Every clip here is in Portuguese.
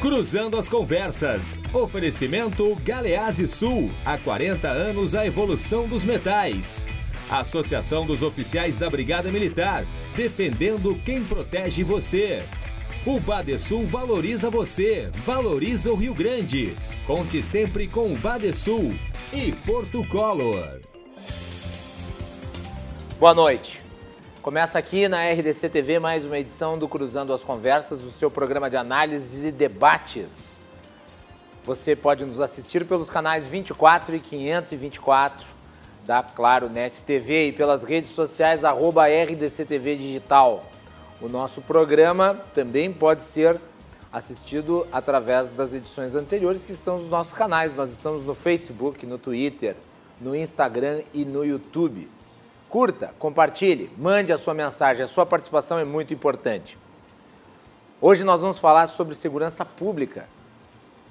Cruzando as conversas. Oferecimento Galease Sul. Há 40 anos a evolução dos metais. Associação dos Oficiais da Brigada Militar. Defendendo quem protege você. O Badesul valoriza você, valoriza o Rio Grande. Conte sempre com o Badesul e Porto Color. Boa noite. Começa aqui na RDC TV mais uma edição do Cruzando as Conversas, o seu programa de análise e debates. Você pode nos assistir pelos canais 24 e 524 da Claro Net TV e pelas redes sociais arroba RDC TV Digital. O nosso programa também pode ser assistido através das edições anteriores que estão nos nossos canais. Nós estamos no Facebook, no Twitter, no Instagram e no YouTube. Curta, compartilhe, mande a sua mensagem, a sua participação é muito importante. Hoje nós vamos falar sobre segurança pública.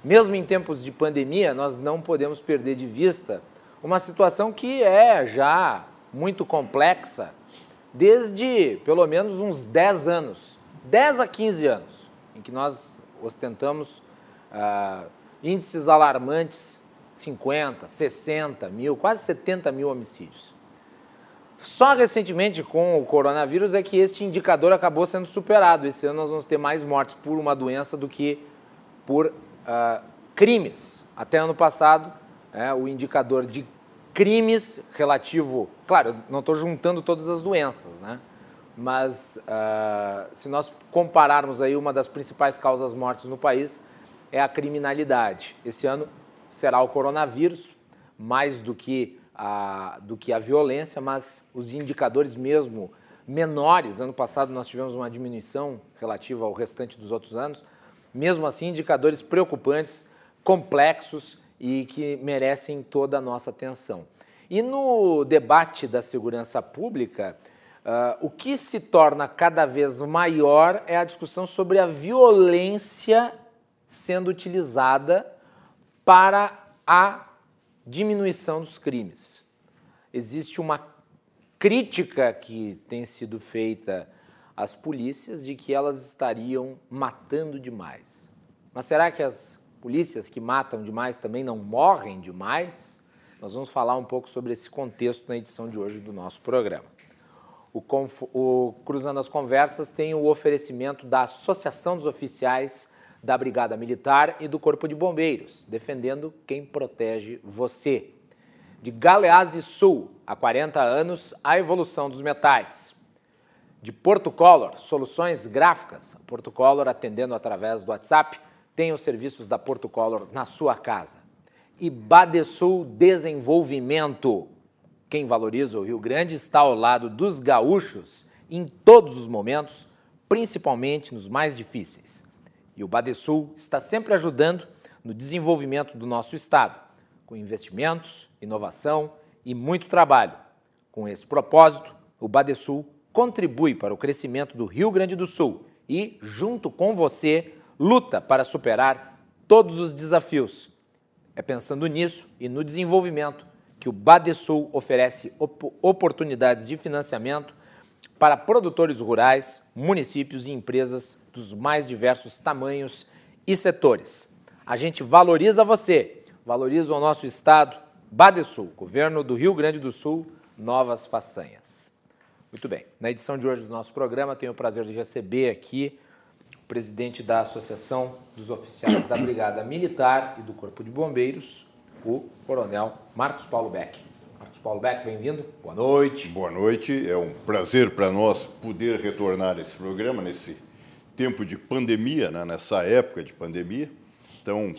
Mesmo em tempos de pandemia, nós não podemos perder de vista uma situação que é já muito complexa desde pelo menos uns 10 anos, 10 a 15 anos, em que nós ostentamos ah, índices alarmantes 50, 60 mil, quase 70 mil homicídios. Só recentemente, com o coronavírus, é que este indicador acabou sendo superado. Esse ano nós vamos ter mais mortes por uma doença do que por uh, crimes. Até ano passado, é, o indicador de crimes relativo. Claro, não estou juntando todas as doenças, né? Mas uh, se nós compararmos aí uma das principais causas mortes no país é a criminalidade. Esse ano será o coronavírus, mais do que a, do que a violência, mas os indicadores mesmo menores. Ano passado nós tivemos uma diminuição relativa ao restante dos outros anos. Mesmo assim, indicadores preocupantes, complexos e que merecem toda a nossa atenção. E no debate da segurança pública, uh, o que se torna cada vez maior é a discussão sobre a violência sendo utilizada para a diminuição dos crimes. Existe uma crítica que tem sido feita às polícias de que elas estariam matando demais. Mas será que as polícias que matam demais também não morrem demais? Nós vamos falar um pouco sobre esse contexto na edição de hoje do nosso programa. O, o Cruzando as Conversas tem o oferecimento da Associação dos Oficiais da Brigada Militar e do Corpo de Bombeiros, defendendo quem protege você. De Galeazzi Sul, há 40 anos, a evolução dos metais. De Porto Color, soluções gráficas. Porto Color, atendendo através do WhatsApp, tem os serviços da Porto Color na sua casa. E Badesul Desenvolvimento. Quem valoriza o Rio Grande está ao lado dos gaúchos em todos os momentos, principalmente nos mais difíceis. E o Badesul está sempre ajudando no desenvolvimento do nosso estado, com investimentos, inovação e muito trabalho. Com esse propósito, o Badesul contribui para o crescimento do Rio Grande do Sul e, junto com você, luta para superar todos os desafios. É pensando nisso e no desenvolvimento que o Badesul oferece op oportunidades de financiamento para produtores rurais, municípios e empresas dos mais diversos tamanhos e setores. A gente valoriza você, valoriza o nosso estado, Badesul, governo do Rio Grande do Sul, novas façanhas. Muito bem, na edição de hoje do nosso programa, tenho o prazer de receber aqui o presidente da Associação dos Oficiais da Brigada Militar e do Corpo de Bombeiros, o Coronel Marcos Paulo Beck. Marcos Paulo Beck, bem-vindo. Boa noite. Boa noite. É um prazer para nós poder retornar a esse programa nesse tempo de pandemia, né? nessa época de pandemia. Então,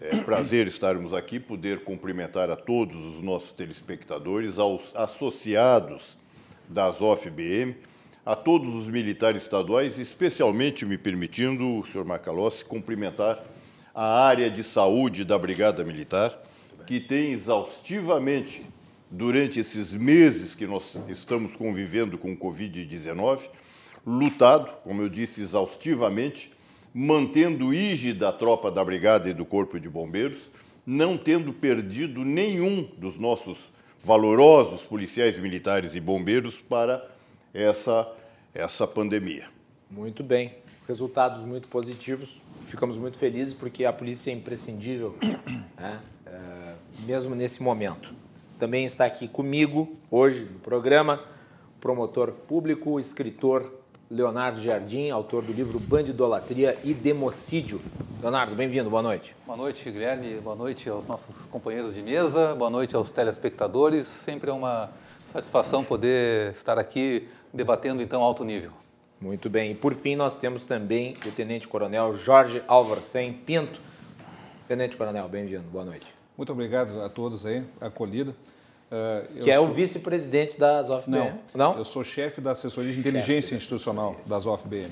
é prazer estarmos aqui, poder cumprimentar a todos os nossos telespectadores, aos associados das OFBM, a todos os militares estaduais, especialmente me permitindo, senhor Macalossi, cumprimentar a área de saúde da Brigada Militar, que tem exaustivamente durante esses meses que nós estamos convivendo com o Covid-19, lutado, como eu disse, exaustivamente, mantendo ígida a tropa da Brigada e do Corpo de Bombeiros, não tendo perdido nenhum dos nossos valorosos policiais militares e bombeiros para essa, essa pandemia. Muito bem. resultados muito positivos. Ficamos muito felizes porque a polícia é imprescindível, né? é, mesmo nesse momento. Também está aqui comigo hoje no programa o promotor público, escritor Leonardo Jardim, autor do livro Bandidolatria e Democídio. Leonardo, bem-vindo, boa noite. Boa noite, Guilherme, boa noite aos nossos companheiros de mesa, boa noite aos telespectadores. Sempre é uma satisfação poder estar aqui debatendo então alto nível. Muito bem. E por fim, nós temos também o Tenente Coronel Jorge Alvarcem Pinto. Tenente Coronel, bem-vindo, boa noite. Muito obrigado a todos aí, acolhida. Uh, que é sou... o vice-presidente da ZOFBM. Não, Não, eu sou chefe da assessoria de inteligência chefe. institucional da ZOFBM.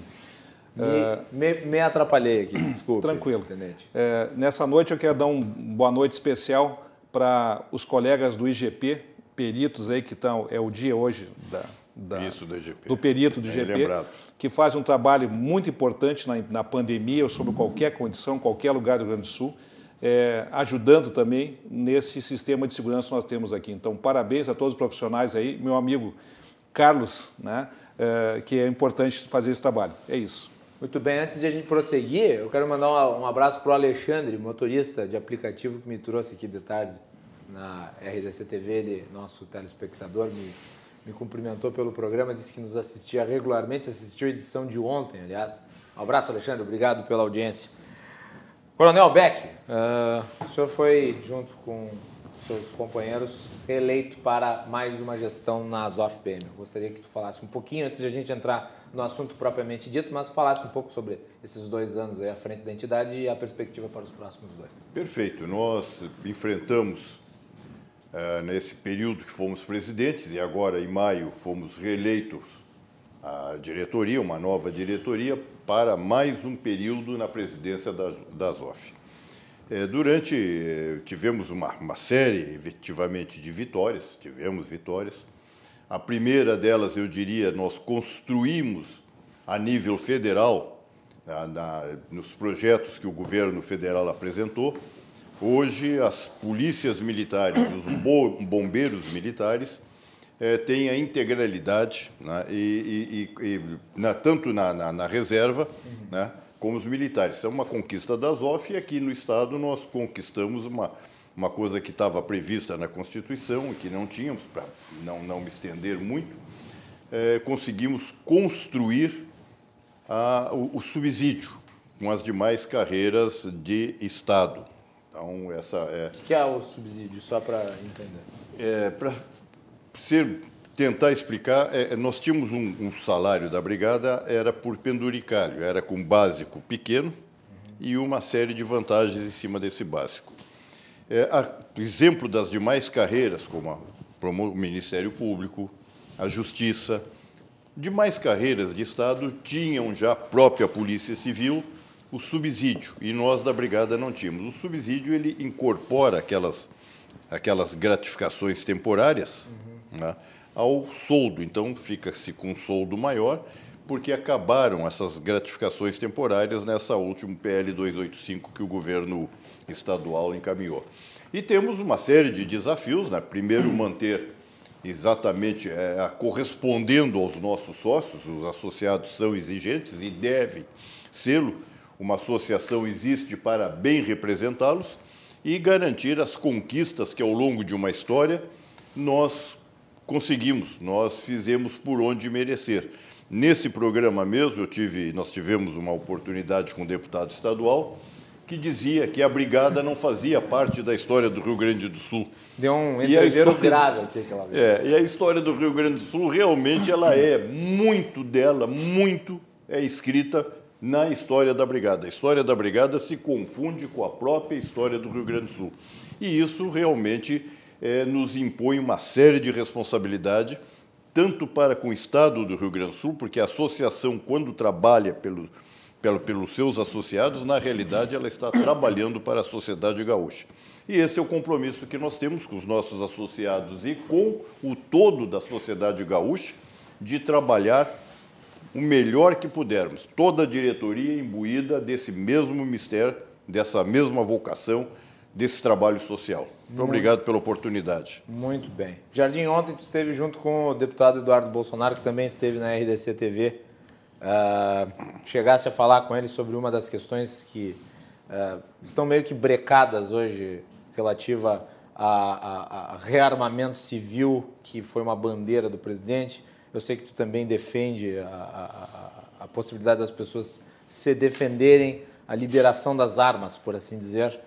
Me, uh, me, me, atrapalhei aqui, desculpe. Tranquilo. Tenente. Uh, nessa noite eu quero dar uma boa noite especial para os colegas do IGP, peritos aí que estão, é o dia hoje da, da, Isso, do, IGP. do perito do IGP, lembrado. que faz um trabalho muito importante na, na pandemia ou sobre qualquer condição, qualquer lugar do Rio Grande do Sul é, ajudando também nesse sistema de segurança que nós temos aqui. Então, parabéns a todos os profissionais aí, meu amigo Carlos, né, é, que é importante fazer esse trabalho. É isso. Muito bem, antes de a gente prosseguir, eu quero mandar um abraço para o Alexandre, motorista de aplicativo que me trouxe aqui de tarde na RDC TV, ele, nosso telespectador, me, me cumprimentou pelo programa, disse que nos assistia regularmente, assistiu a edição de ontem, aliás. Um abraço, Alexandre, obrigado pela audiência. Coronel Beck, uh, o senhor foi, junto com seus companheiros, reeleito para mais uma gestão na ASOF-PM. Gostaria que tu falasse um pouquinho, antes de a gente entrar no assunto propriamente dito, mas falasse um pouco sobre esses dois anos aí à frente da entidade e a perspectiva para os próximos dois. Perfeito. Nós enfrentamos, uh, nesse período que fomos presidentes, e agora em maio fomos reeleitos a diretoria, uma nova diretoria, para mais um período na presidência da, da ZOF. É, durante, é, tivemos uma, uma série, efetivamente, de vitórias, tivemos vitórias. A primeira delas, eu diria, nós construímos a nível federal, na, na, nos projetos que o governo federal apresentou. Hoje, as polícias militares, os bombeiros militares, é, tem a integralidade, né, e, e, e na, tanto na, na, na reserva uhum. né, como os militares. Isso é uma conquista da ZOF e aqui no Estado nós conquistamos uma, uma coisa que estava prevista na Constituição e que não tínhamos, para não, não me estender muito, é, conseguimos construir a, o, o, subsídio com as demais carreiras de Estado. Então, essa é... O que é o subsídio, só para entender? É, para ser, tentar explicar, é, nós tínhamos um, um, salário da brigada, era por penduricalho, era com básico pequeno e uma série de vantagens em cima desse básico. É, a, exemplo das demais carreiras, como a, o Ministério Público, a Justiça, demais carreiras de Estado tinham já a própria Polícia Civil o subsídio, e nós da Brigada não tínhamos. O subsídio ele incorpora aquelas, aquelas gratificações temporárias, uhum né, ao soldo. Então, fica-se com um soldo maior, porque acabaram essas gratificações temporárias nessa última PL 285 que o governo estadual encaminhou. E temos uma série de desafios. Né? Primeiro, manter exatamente é, correspondendo aos nossos sócios, os associados são exigentes e devem sê-lo. Uma associação existe para bem representá-los e garantir as conquistas que, ao longo de uma história, nós conseguimos, nós fizemos por onde merecer. Nesse programa mesmo, eu tive, nós tivemos uma oportunidade com um deputado estadual que dizia que a brigada não fazia parte da história do Rio Grande do Sul. Deu um entreveiro grave aqui aquela vez. É, e a história do Rio Grande do Sul realmente ela é muito dela, muito é escrita na história da brigada. A história da brigada se confunde com a própria história do Rio Grande do Sul. E isso realmente é, nos impõe uma série de responsabilidade, tanto para com o Estado do Rio Grande do Sul, porque a associação, quando trabalha pelo, pelo, pelos seus associados, na realidade ela está trabalhando para a sociedade gaúcha. E esse é o compromisso que nós temos com os nossos associados e com o todo da sociedade gaúcha de trabalhar o melhor que pudermos. Toda a diretoria imbuída desse mesmo mistério, dessa mesma vocação, desse trabalho social. Muito obrigado pela oportunidade. Muito bem. Jardim, ontem tu esteve junto com o deputado Eduardo Bolsonaro, que também esteve na RDC TV, uh, chegasse a falar com ele sobre uma das questões que uh, estão meio que brecadas hoje relativa a, a, a, rearmamento civil, que foi uma bandeira do presidente. Eu sei que tu também defende a, a possibilidade das pessoas se defenderem a liberação das armas, por assim dizer.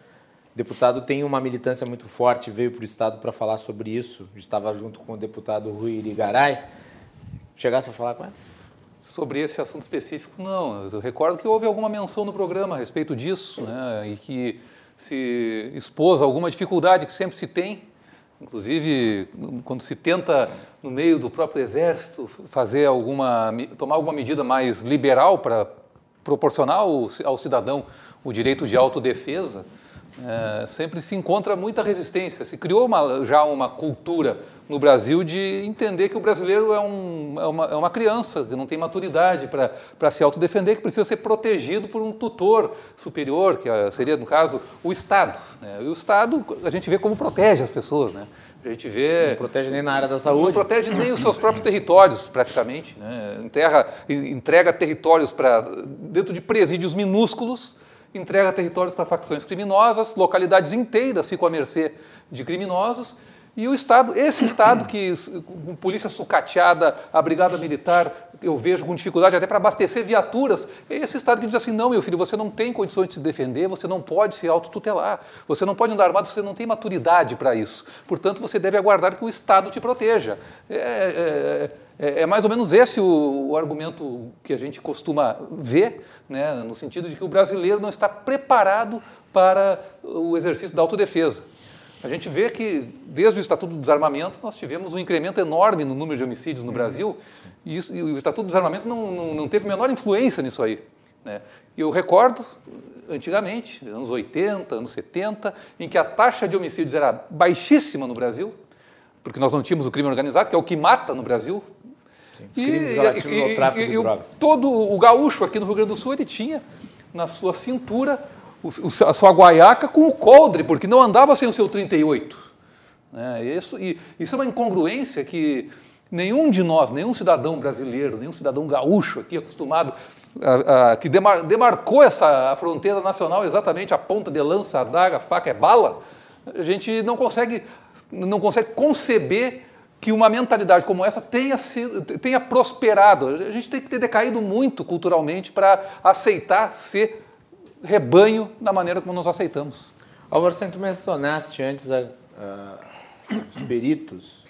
Deputado tem uma militância muito forte, veio para o Estado para falar sobre isso. Estava junto com o deputado Rui Irigaray. Chegasse a falar com ele? Sobre esse assunto específico, não. Eu recordo que houve alguma menção no programa a respeito disso, né, e que se expôs alguma dificuldade que sempre se tem, inclusive quando se tenta, no meio do próprio exército, fazer alguma, tomar alguma medida mais liberal para proporcionar ao cidadão o direito de autodefesa, é, sempre se encontra muita resistência. Se criou uma, já uma cultura no Brasil de entender que o brasileiro é, um, é, uma, é uma, criança, que não tem maturidade para se autodefender, que precisa ser protegido por um tutor superior, que é, seria, no caso, o Estado. Né? E o Estado, a gente vê como protege as pessoas. Né? A gente vê. Não protege nem na área da saúde. Não protege nem os seus próprios territórios, praticamente. Né? Enterra, entrega territórios para dentro de presídios minúsculos entrega territórios para facções criminosas, localidades inteiras ficam à mercê de criminosos, e o Estado, esse Estado que, com polícia sucateada, a brigada militar, eu vejo com dificuldade até para abastecer viaturas, é esse Estado que diz assim, não, meu filho, você não tem condições de se defender, você não pode se autotutelar, você não pode andar armado, você não tem maturidade para isso. Portanto, você deve aguardar que o Estado te proteja. É, é, é, é mais ou menos esse o, o, argumento que a gente costuma ver, né, no sentido de que o brasileiro não está preparado para o exercício da autodefesa. A gente vê que, desde o Estatuto do Desarmamento, nós tivemos um incremento enorme no número de homicídios no Brasil, e, isso, e o Estatuto do Desarmamento não, não, não, teve a menor influência nisso aí. Né? Eu recordo, antigamente, anos 80, anos 70, em que a taxa de homicídios era baixíssima no Brasil, porque nós não tínhamos o crime organizado, que é o que mata no Brasil. Sim, e, e, tráfico e, de drogas. Todo o gaúcho aqui no Rio Grande do Sul, ele tinha na sua cintura a sua guaiaca com o coldre, porque não andava sem o seu 38. É, isso, e, isso é uma incongruência que nenhum de nós, nenhum cidadão brasileiro, nenhum cidadão gaúcho aqui acostumado, a, a, que demar, demarcou essa fronteira nacional exatamente a ponta de lança, a daga, a faca, é bala, a gente não consegue, não consegue conceber que uma mentalidade como essa tenha, sido, tenha prosperado. A gente tem que ter decaído muito culturalmente para aceitar ser rebanho da maneira como nós aceitamos. Álvaro, você mencionaste antes a, a, os peritos.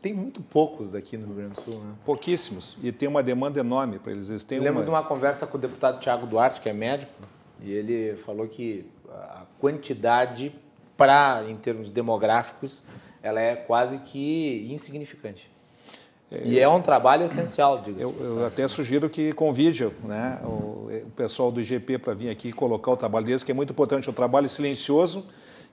Tem muito poucos aqui no Rio Grande do Sul, né? Pouquíssimos. E tem uma demanda enorme para eles. eles têm Eu lembro uma... de uma conversa com o deputado Tiago Duarte, que é médico, e ele falou que a quantidade para, em termos demográficos, ela é quase que insignificante. E é um trabalho essencial, diga eu, eu até sugiro que convide né, o, o pessoal do IGP para vir aqui colocar o trabalho deles, que é muito importante. É um trabalho silencioso,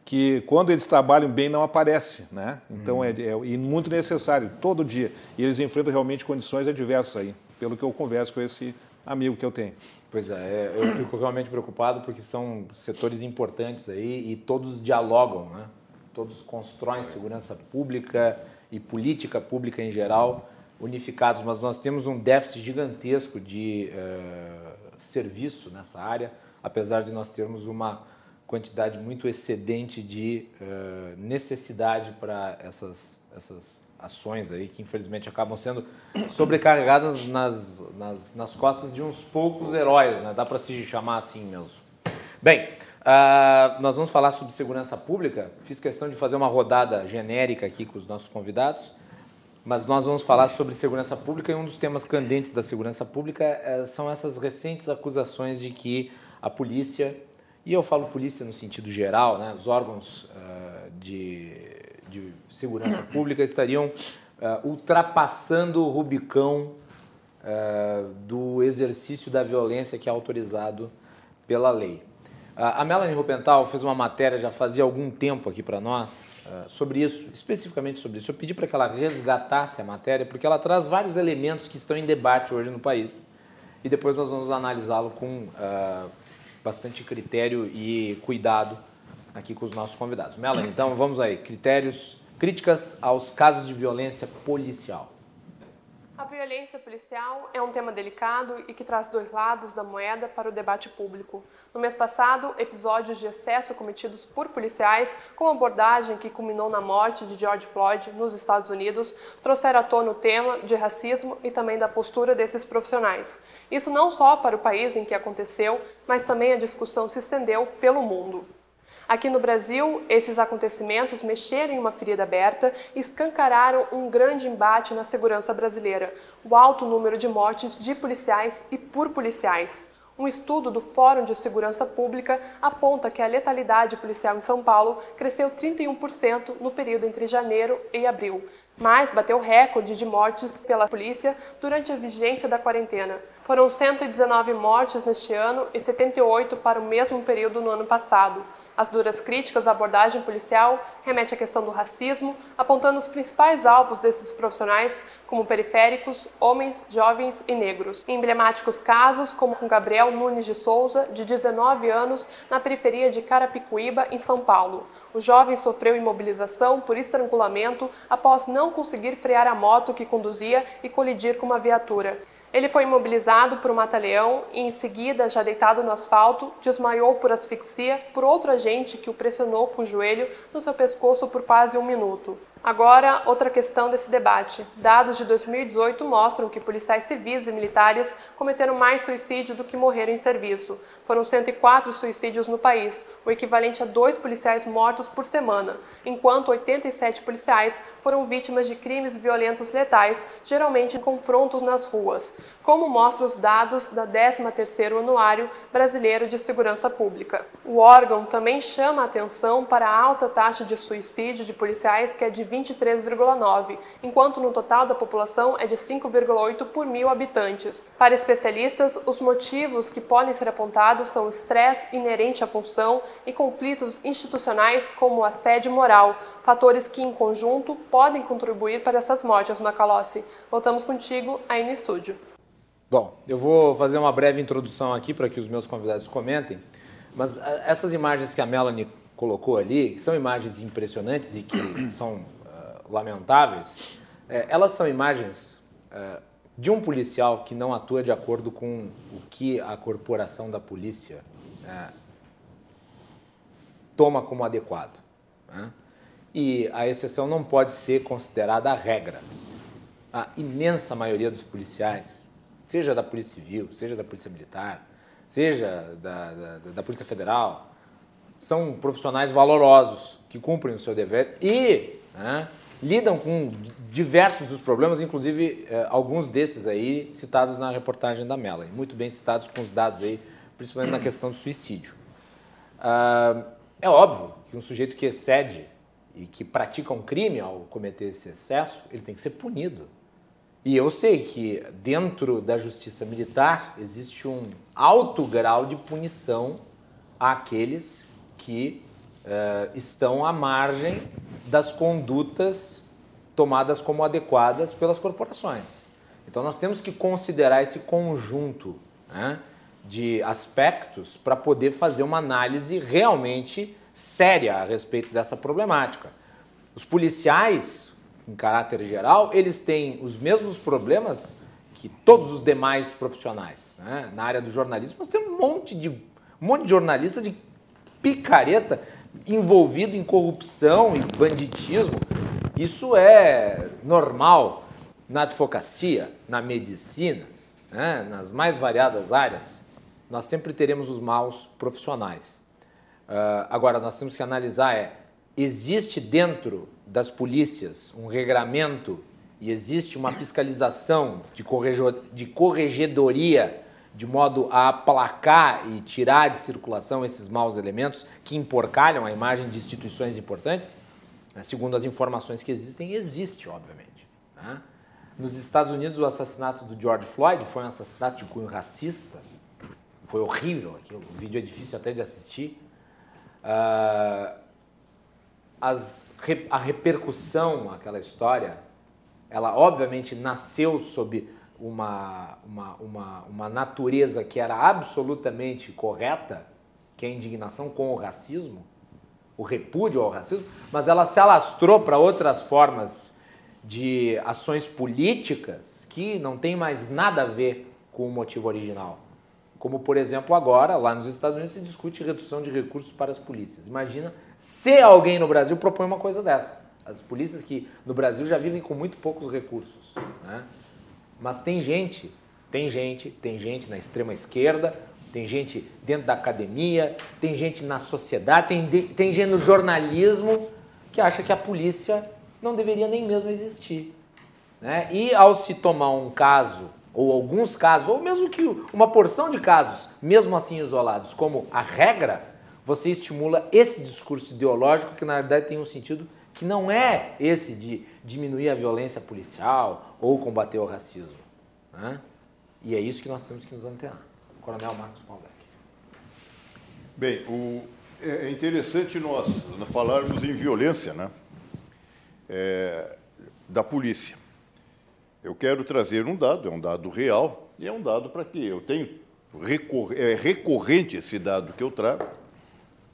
que quando eles trabalham bem não aparece. Né? Então, hum. é, é e muito necessário, todo dia. E eles enfrentam realmente condições adversas aí, pelo que eu converso com esse amigo que eu tenho. Pois é, eu fico realmente preocupado porque são setores importantes aí e todos dialogam, né? Todos constroem segurança pública e política pública em geral unificados, mas nós temos um déficit gigantesco de uh, serviço nessa área, apesar de nós termos uma quantidade muito excedente de uh, necessidade para essas, essas ações aí, que infelizmente acabam sendo sobrecarregadas nas, nas, nas costas de uns poucos heróis, né? dá para se chamar assim mesmo. Bem, Uh, nós vamos falar sobre segurança pública. Fiz questão de fazer uma rodada genérica aqui com os nossos convidados, mas nós vamos falar sobre segurança pública e um dos temas candentes da segurança pública é, são essas recentes acusações de que a polícia, e eu falo polícia no sentido geral, né, os órgãos uh, de, de segurança pública estariam uh, ultrapassando o Rubicão do exercício da violência que é autorizado pela lei. A Melanie Rupental fez uma matéria já fazia algum tempo aqui para nós uh, sobre isso, especificamente sobre isso. Eu pedi para que ela resgatasse a matéria, porque ela traz vários elementos que estão em debate hoje no país. E depois nós vamos analisá-lo com uh, bastante critério e cuidado aqui com os nossos convidados. Melanie, então vamos aí. Critérios, críticas aos casos de violência policial. A violência policial é um tema delicado e que traz dois lados da moeda para o debate público. No mês passado, episódios de excesso cometidos por policiais, com abordagem que culminou na morte de George Floyd nos Estados Unidos, trouxeram à tona o tema de racismo e também da postura desses profissionais. Isso não só para o país em que aconteceu, mas também a discussão se estendeu pelo mundo. Aqui no Brasil, esses acontecimentos mexeram em uma ferida aberta e escancararam um grande embate na segurança brasileira: o alto número de mortes de policiais e por policiais. Um estudo do Fórum de Segurança Pública aponta que a letalidade policial em São Paulo cresceu 31% no período entre janeiro e abril, mas bateu recorde de mortes pela polícia durante a vigência da quarentena. Foram 119 mortes neste ano e 78 para o mesmo período no ano passado. As duras críticas à abordagem policial remete à questão do racismo, apontando os principais alvos desses profissionais como periféricos, homens, jovens e negros. emblemáticos casos, como com Gabriel Nunes de Souza, de 19 anos, na periferia de Carapicuíba, em São Paulo. O jovem sofreu imobilização por estrangulamento após não conseguir frear a moto que conduzia e colidir com uma viatura. Ele foi imobilizado por um mata-leão e, em seguida, já deitado no asfalto, desmaiou por asfixia por outro agente que o pressionou com o joelho no seu pescoço por quase um minuto. Agora, outra questão desse debate. Dados de 2018 mostram que policiais civis e militares cometeram mais suicídio do que morreram em serviço. Foram 104 suicídios no país, o equivalente a dois policiais mortos por semana, enquanto 87 policiais foram vítimas de crimes violentos letais, geralmente em confrontos nas ruas, como mostram os dados da 13º Anuário Brasileiro de Segurança Pública. O órgão também chama a atenção para a alta taxa de suicídio de policiais, que é de 20 23,9, enquanto no total da população é de 5,8 por mil habitantes. Para especialistas, os motivos que podem ser apontados são estresse inerente à função e conflitos institucionais como assédio moral, fatores que, em conjunto, podem contribuir para essas mortes, Macalossi. Voltamos contigo aí no estúdio. Bom, eu vou fazer uma breve introdução aqui para que os meus convidados comentem, mas eh, essas imagens que a Melanie colocou ali, que são imagens impressionantes e que são lamentáveis, é, elas são imagens é, de um policial que não atua de acordo com o que a corporação da polícia é, toma como adequado. Né? E a exceção não pode ser considerada a regra. A imensa maioria dos policiais, seja da Polícia Civil, seja da Polícia Militar, seja da, da, da Polícia Federal, são profissionais valorosos que cumprem o seu dever e né, lidam com diversos dos problemas, inclusive eh, alguns desses aí citados na reportagem da Melanie, muito bem citados com os dados aí, principalmente na questão do suicídio. Ah, é óbvio que um sujeito que excede e que pratica um crime ao cometer esse excesso, ele tem que ser punido. E eu sei que dentro da justiça militar existe um alto grau de punição àqueles que uh, estão à margem das condutas tomadas como adequadas pelas corporações. Então nós temos que considerar esse conjunto né, de aspectos para poder fazer uma análise realmente séria a respeito dessa problemática. Os policiais, em caráter geral, eles têm os mesmos problemas que todos os demais profissionais. Né? Na área do jornalismo, nós temos um monte de, um monte de jornalista de picareta envolvido em corrupção e banditismo. Isso é normal na advocacia, na medicina, né? nas mais variadas áreas. Nós sempre teremos os maus profissionais. Uh, agora, nós temos que analisar é, existe dentro das polícias um regramento e existe uma fiscalização de, de corregedoria de modo a aplacar e tirar de circulação esses maus elementos que emporcalham a imagem de instituições importantes? Né, segundo as informações que existem, existe, obviamente. Né? Nos Estados Unidos, o assassinato do George Floyd foi um assassinato de cunho racista. Foi horrível aquilo. O vídeo é difícil até de assistir. Uh, as, a repercussão, aquela história, ela obviamente nasceu sob uma, uma, uma, uma natureza que era absolutamente correta, que é a indignação com o racismo, o repúdio ao racismo, mas ela se alastrou para outras formas de ações políticas que não tem mais nada a ver com o motivo original. Como, por exemplo, agora, lá nos Estados Unidos, se discute redução de recursos para as polícias. Imagina se alguém no Brasil propõe uma coisa dessas. As polícias que no Brasil já vivem com muito poucos recursos. Né? Mas tem gente, tem gente, tem gente na extrema esquerda, tem gente dentro da academia, tem gente na sociedade, tem, tem gente no jornalismo que acha que a polícia não deveria nem mesmo existir. Né? E ao se tomar um caso, ou alguns casos, ou mesmo que uma porção de casos, mesmo assim isolados, como a regra, você estimula esse discurso ideológico que na verdade tem um sentido que não é esse de diminuir a violência policial ou combater o racismo. Né? E é isso que nós temos que nos antenar. Coronel Marcos Malbec. Bem, o, é, é interessante nós falarmos em violência né? É, da polícia. Eu quero trazer um dado, é um dado real, e é um dado para que eu tenho. É recorrente esse dado que eu trago,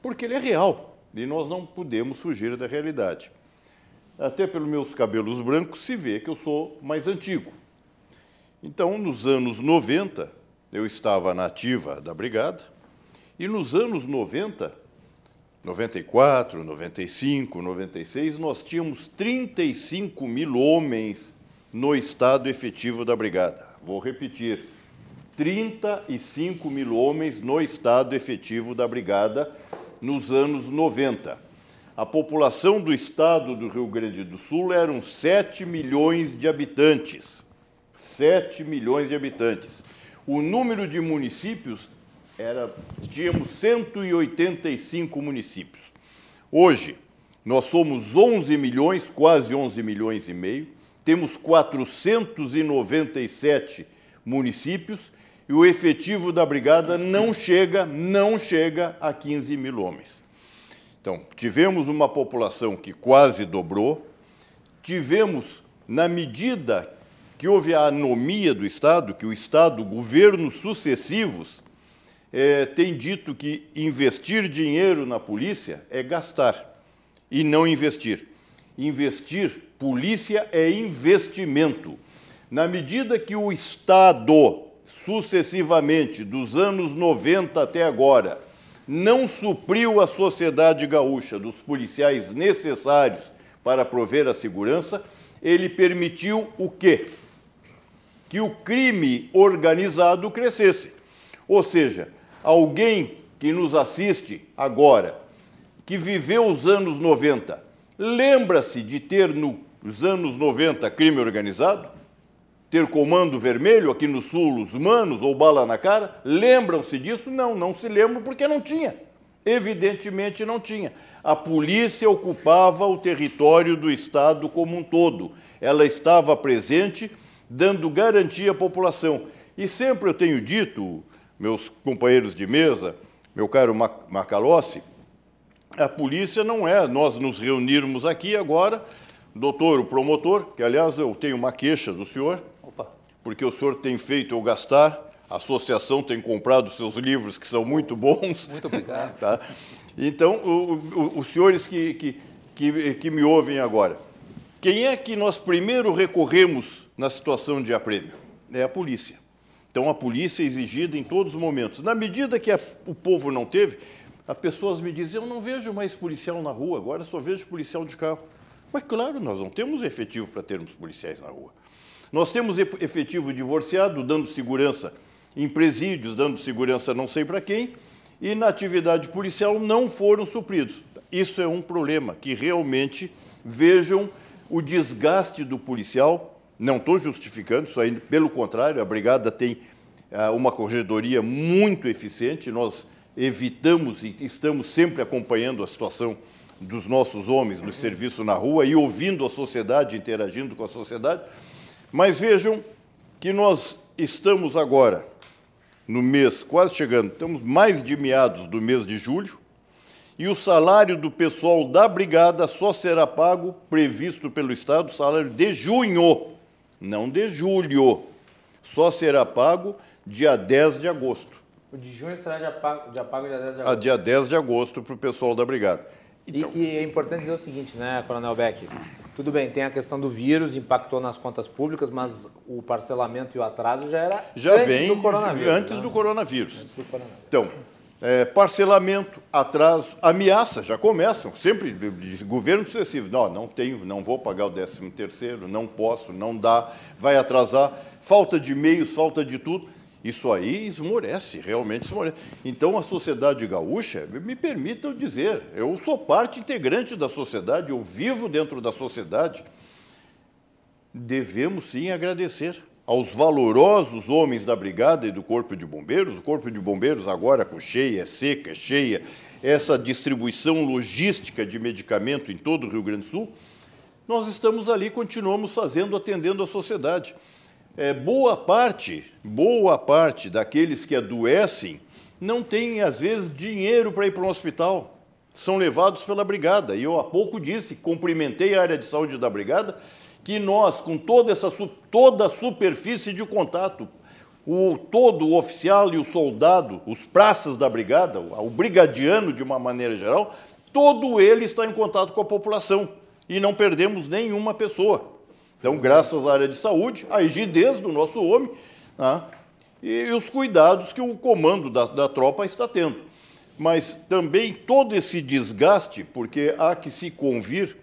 porque ele é real e nós não podemos fugir da realidade. Até pelos meus cabelos brancos se vê que eu sou mais antigo. Então, nos anos 90, eu estava na ativa da brigada, e nos anos 90, 94, 95, 96, nós tínhamos 35 mil homens no estado efetivo da brigada. Vou repetir: 35 mil homens no estado efetivo da brigada nos anos 90. A população do estado do Rio Grande do Sul eram 7 milhões de habitantes. 7 milhões de habitantes. O número de municípios era tínhamos 185 municípios. Hoje nós somos 11 milhões, quase 11 milhões e meio. Temos 497 municípios e o efetivo da brigada não chega, não chega a 15 mil homens. Então, tivemos uma população que quase dobrou, tivemos, na medida que houve a anomia do Estado, que o Estado, governos sucessivos, é, têm dito que investir dinheiro na polícia é gastar e não investir. Investir, polícia é investimento. Na medida que o Estado, sucessivamente, dos anos 90 até agora, não supriu a sociedade gaúcha dos policiais necessários para prover a segurança, ele permitiu o quê? Que o crime organizado crescesse. Ou seja, alguém que nos assiste agora, que viveu os anos 90, lembra-se de ter nos anos 90 crime organizado? Ter comando vermelho aqui no sul, os manos, ou bala na cara? Lembram-se disso? Não, não se lembram porque não tinha. Evidentemente não tinha. A polícia ocupava o território do Estado como um todo. Ela estava presente dando garantia à população. E sempre eu tenho dito, meus companheiros de mesa, meu caro Macalossi, a polícia não é nós nos reunirmos aqui agora, doutor, o promotor, que aliás eu tenho uma queixa do senhor, Opa. porque o senhor tem feito eu gastar, a associação tem comprado seus livros que são muito bons. Muito obrigado. tá? Então, o, o, os senhores que, que, que, que me ouvem agora, quem é que nós primeiro recorremos na situação de aprêmio? É a polícia. Então, a polícia é exigida em todos os momentos. Na medida que a, o povo não teve, as pessoas me dizem: eu não vejo mais policial na rua, agora só vejo policial de carro. Mas, claro, nós não temos efetivo para termos policiais na rua. Nós temos efetivo divorciado, dando segurança em presídios, dando segurança não sei para quem, e na atividade policial não foram supridos. Isso é um problema que realmente vejam o desgaste do policial, não estou justificando isso aí, pelo contrário, a Brigada tem ah, uma corregedoria muito eficiente, nós evitamos e estamos sempre acompanhando a situação dos nossos homens no serviço na rua e ouvindo a sociedade, interagindo com a sociedade. Mas vejam que nós estamos agora no mês, quase chegando, estamos mais de meados do mês de julho, e o salário do pessoal da brigada só será pago, previsto pelo Estado, salário de junho, não de julho. Só será pago dia 10 de agosto. O de junho será dia pago, dia pago dia 10 de agosto? A dia 10 de agosto para o pessoal da brigada. Então... E, e, é importante dizer o seguinte, né, Coronel Beck? Tudo bem, tem a questão do vírus, impactou nas contas públicas, mas o parcelamento e o atraso já era Já antes vem do coronavírus. antes né? do coronavírus. Antes do coronavírus. Então, é, parcelamento, atraso, ameaça, já começam, sempre governo sucessivo. Não, não tenho, não vou pagar o 13 terceiro, não posso, não dá, vai atrasar, falta de meios, falta de tudo. Isso aí esmorece, realmente esmorece. Então, a sociedade gaúcha, me permitam dizer, eu sou parte integrante da sociedade, eu vivo dentro da sociedade, devemos sim agradecer aos valorosos homens da Brigada e do Corpo de Bombeiros, o Corpo de Bombeiros agora com cheia, seca, cheia, essa distribuição logística de medicamento em todo o Rio Grande do Sul, nós estamos ali, continuamos fazendo, atendendo a sociedade. É, boa parte, boa parte daqueles que adoecem não tem, às vezes, dinheiro para ir para um hospital. São levados pela brigada. E eu há pouco disse, cumprimentei a área de saúde da brigada, que nós, com toda essa toda a superfície de contato, o, todo o oficial e o soldado, os praças da brigada, o, brigadiano de uma maneira geral, todo ele está em contato com a população e não perdemos nenhuma pessoa. Então, graças à área de saúde, a rigidez do nosso homem né, e os cuidados que o comando da, da tropa está tendo. Mas também todo esse desgaste, porque há que se convir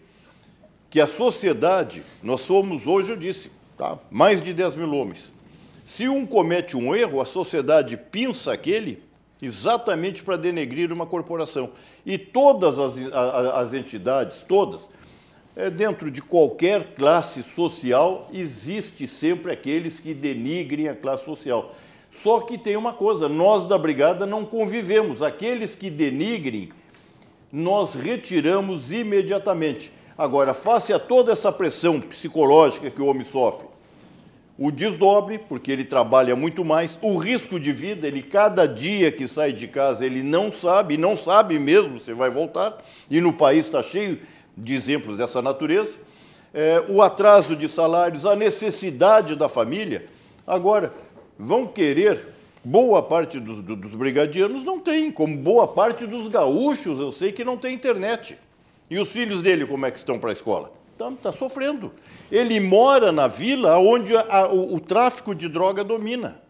que a sociedade, nós somos hoje, eu disse, tá, mais de 10 mil homens. Se um comete um erro, a sociedade pinça aquele exatamente para denegrir uma corporação. E todas as, as entidades, todas, é, dentro de qualquer classe social, existe sempre aqueles que denigrem a classe social. Só que tem uma coisa, nós da Brigada não convivemos. Aqueles que denigrem, nós retiramos imediatamente. Agora, face a toda essa pressão psicológica que o homem sofre, o desdobre, porque ele trabalha muito mais, o risco de vida, ele cada dia que sai de casa, ele não sabe, não sabe mesmo se vai voltar, e no país está cheio de exemplos dessa natureza, É, o atraso de salários, a necessidade da família. Agora, vão querer, boa parte dos, do- dos brigadianos não tem, como boa parte dos gaúchos, eu sei que não tem internet. E os filhos dele, como é que estão para a escola? Está tá sofrendo. Ele mora na vila onde a- o, o tráfico de droga domina.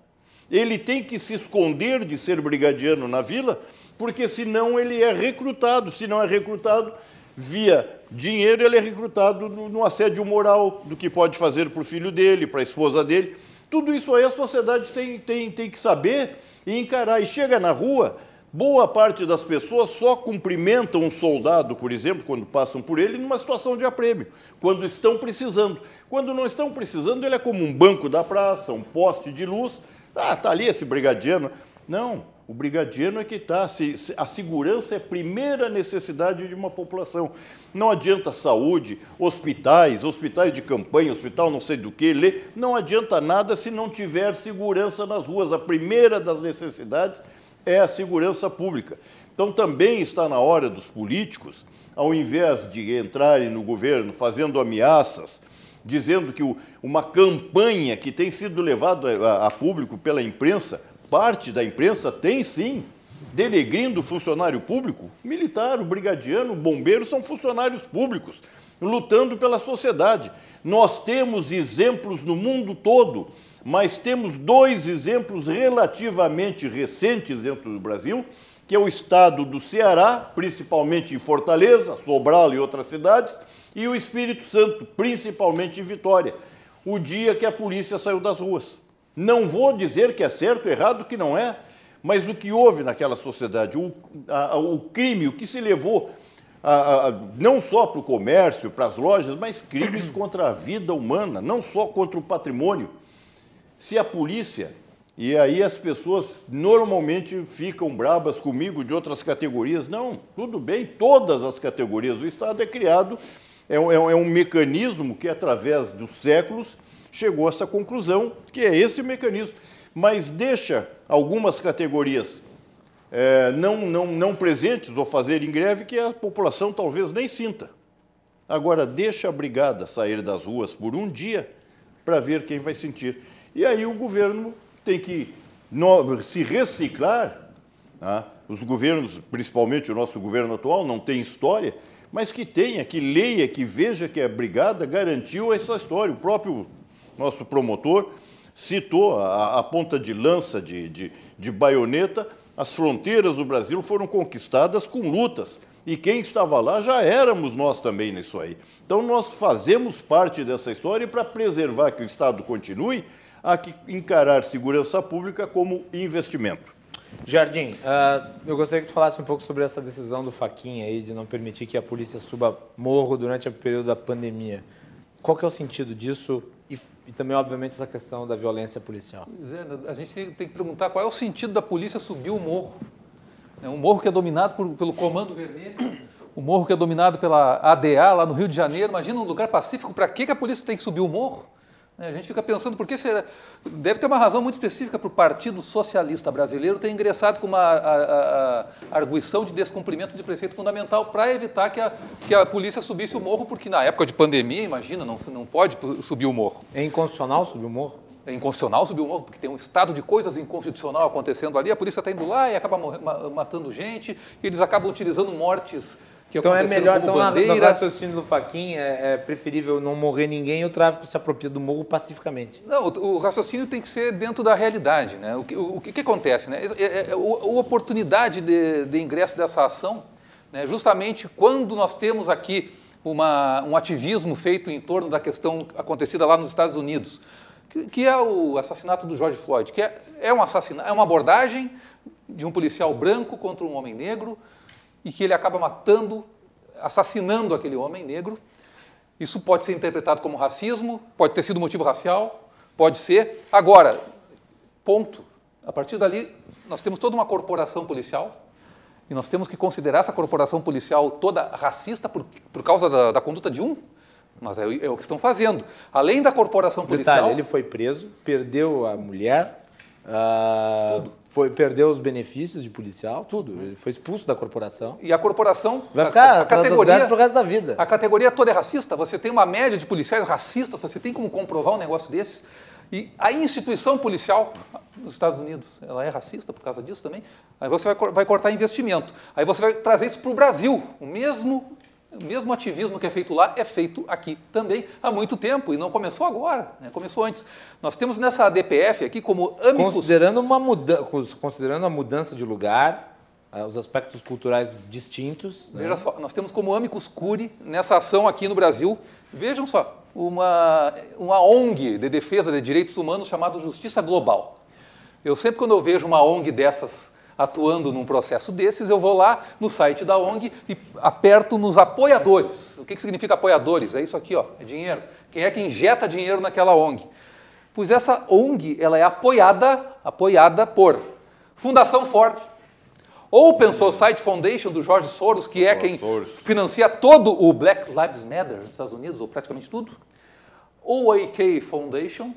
Ele tem que se esconder de ser brigadiano na vila, porque senão ele é recrutado. Se não é recrutado via dinheiro, ele é recrutado no, no assédio moral do que pode fazer para o filho dele, para a esposa dele. Tudo isso aí a sociedade tem, tem, tem que saber e encarar. E chega na rua, boa parte das pessoas só cumprimentam um soldado, por exemplo, quando passam por ele, numa situação de aprêmio, quando estão precisando. Quando não estão precisando, ele é como um banco da praça, um poste de luz. Ah, está ali esse brigadiano. Não, o brigadiano é que está. A segurança é a primeira necessidade de uma população. Não adianta saúde, hospitais, hospitais de campanha, hospital não sei do que, lê. Não adianta nada se não tiver segurança nas ruas. A primeira das necessidades é a segurança pública. Então também está na hora dos políticos, ao invés de entrarem no governo fazendo ameaças, dizendo que o- uma campanha que tem sido levada a, a público pela imprensa, parte da imprensa tem sim, denegrindo funcionário público, militar, o brigadiano, o bombeiro são funcionários públicos, lutando pela sociedade. Nós temos exemplos no mundo todo, mas temos dois exemplos relativamente recentes dentro do Brasil, que é o estado do Ceará, principalmente em Fortaleza, Sobral e outras cidades, e o Espírito Santo, principalmente em Vitória, o dia que a polícia saiu das ruas. Não vou dizer que é certo, errado, que não é, mas o que houve naquela sociedade, o, a- o crime, o que se levou a- a- não só para o comércio, para as lojas, mas crimes contra a vida humana, não só contra o patrimônio. Se a polícia, e aí as pessoas normalmente ficam brabas comigo de outras categorias, não, tudo bem, todas as categorias do Estado é criado, é um, é um- é mecanismo que, através dos séculos, chegou a essa conclusão, que é esse mecanismo, mas deixa algumas categorias eh, não, não, não presentes ou fazerem greve que a população talvez nem sinta. Agora, deixa a brigada sair das ruas por um dia para ver quem vai sentir. E aí o governo tem que se reciclar Né? Os governos, principalmente o nosso governo atual, não tem história, mas que tenha, que leia, que veja que a brigada garantiu essa história. O próprio nosso promotor citou a, a ponta de lança de, de, de baioneta, as fronteiras do Brasil foram conquistadas com lutas. E quem estava lá já éramos nós também nisso aí. Então nós fazemos parte dessa história para preservar que o Estado continue a encarar segurança pública como investimento. Jardim, uh, eu gostaria que tu falasse um pouco sobre essa decisão do Faquinha aí de não permitir que a polícia suba morro durante o período da pandemia. Qual que é o sentido disso e, e, também, obviamente, essa questão da violência policial? Pois é, a gente tem que perguntar qual é o sentido da polícia subir o morro. É um morro que é dominado por, pelo Comando Vermelho, o morro que é dominado pela ADA lá no Rio de Janeiro. Imagina um lugar pacífico, para que a polícia tem que subir o morro? É, a gente fica pensando, por que será? Deve ter uma razão muito específica para o Partido Socialista Brasileiro ter ingressado com uma a, a, a arguição de descumprimento de preceito fundamental para evitar que a, que a polícia subisse o morro, porque na época de pandemia, imagina, não, não pode subir o morro. É inconstitucional subir o morro? É inconstitucional subir o morro, porque tem um estado de coisas inconstitucional acontecendo ali, a polícia está indo lá e acaba matando gente, e eles acabam utilizando mortes que então é melhor, então bandeira. no raciocínio do Faquin é, é, preferível não morrer ninguém e o tráfico se apropria do morro pacificamente. Não, o, o raciocínio tem que ser dentro da realidade. Né? O, que, o, o que, que acontece? Né? É, é, é a oportunidade de, de, ingresso dessa ação, né? justamente quando nós temos aqui uma, um ativismo feito em torno da questão acontecida lá nos Estados Unidos, que, que é o assassinato do George Floyd, que é, é, um assassinato, é uma abordagem de um policial branco contra um homem negro, e que ele acaba matando, assassinando aquele homem negro. Isso pode ser interpretado como racismo, pode ter sido motivo racial, pode ser. Agora, ponto. A partir dali, nós temos toda uma corporação policial e nós temos que considerar essa corporação policial toda racista por, por causa da, da conduta de um. Mas é, é, o que estão fazendo. Além da corporação policial. Detalhe, ele foi preso, perdeu a mulher, Tudo. Foi, perdeu os benefícios de policial, tudo. Ele foi expulso da corporação. E a corporação. Vai ficar a, a categoria pro resto da vida. A categoria toda é racista. Você tem uma média de policiais racistas, você tem como comprovar um negócio desse. E a instituição policial nos Estados Unidos, ela é racista por causa disso também. Aí você vai, vai cortar investimento. Aí você vai trazer isso para o Brasil. O mesmo o mesmo ativismo que é feito lá é feito aqui também há muito tempo e não começou agora, né? começou antes. Nós temos nessa DPF aqui como amicus... Considerando, uma muda... Considerando a mudança de lugar, eh, os aspectos culturais distintos. Né? Veja só, nós temos como amicus curi nessa ação aqui no Brasil, vejam só, uma, uma ONG de defesa de direitos humanos chamada Justiça Global. Eu sempre quando eu vejo uma ONG dessas atuando num processo desses, eu vou lá no site da ONG e aperto nos apoiadores. O que, que significa apoiadores? É isso aqui, ó, é dinheiro. Quem é que injeta dinheiro naquela ONG? Pois essa ONG ela é apoiada, apoiada por Fundação Ford, Open Society Foundation do Jorge Soros, que é quem financia todo o Black Lives Matter nos Estados Unidos, ou praticamente tudo. OAK Foundation,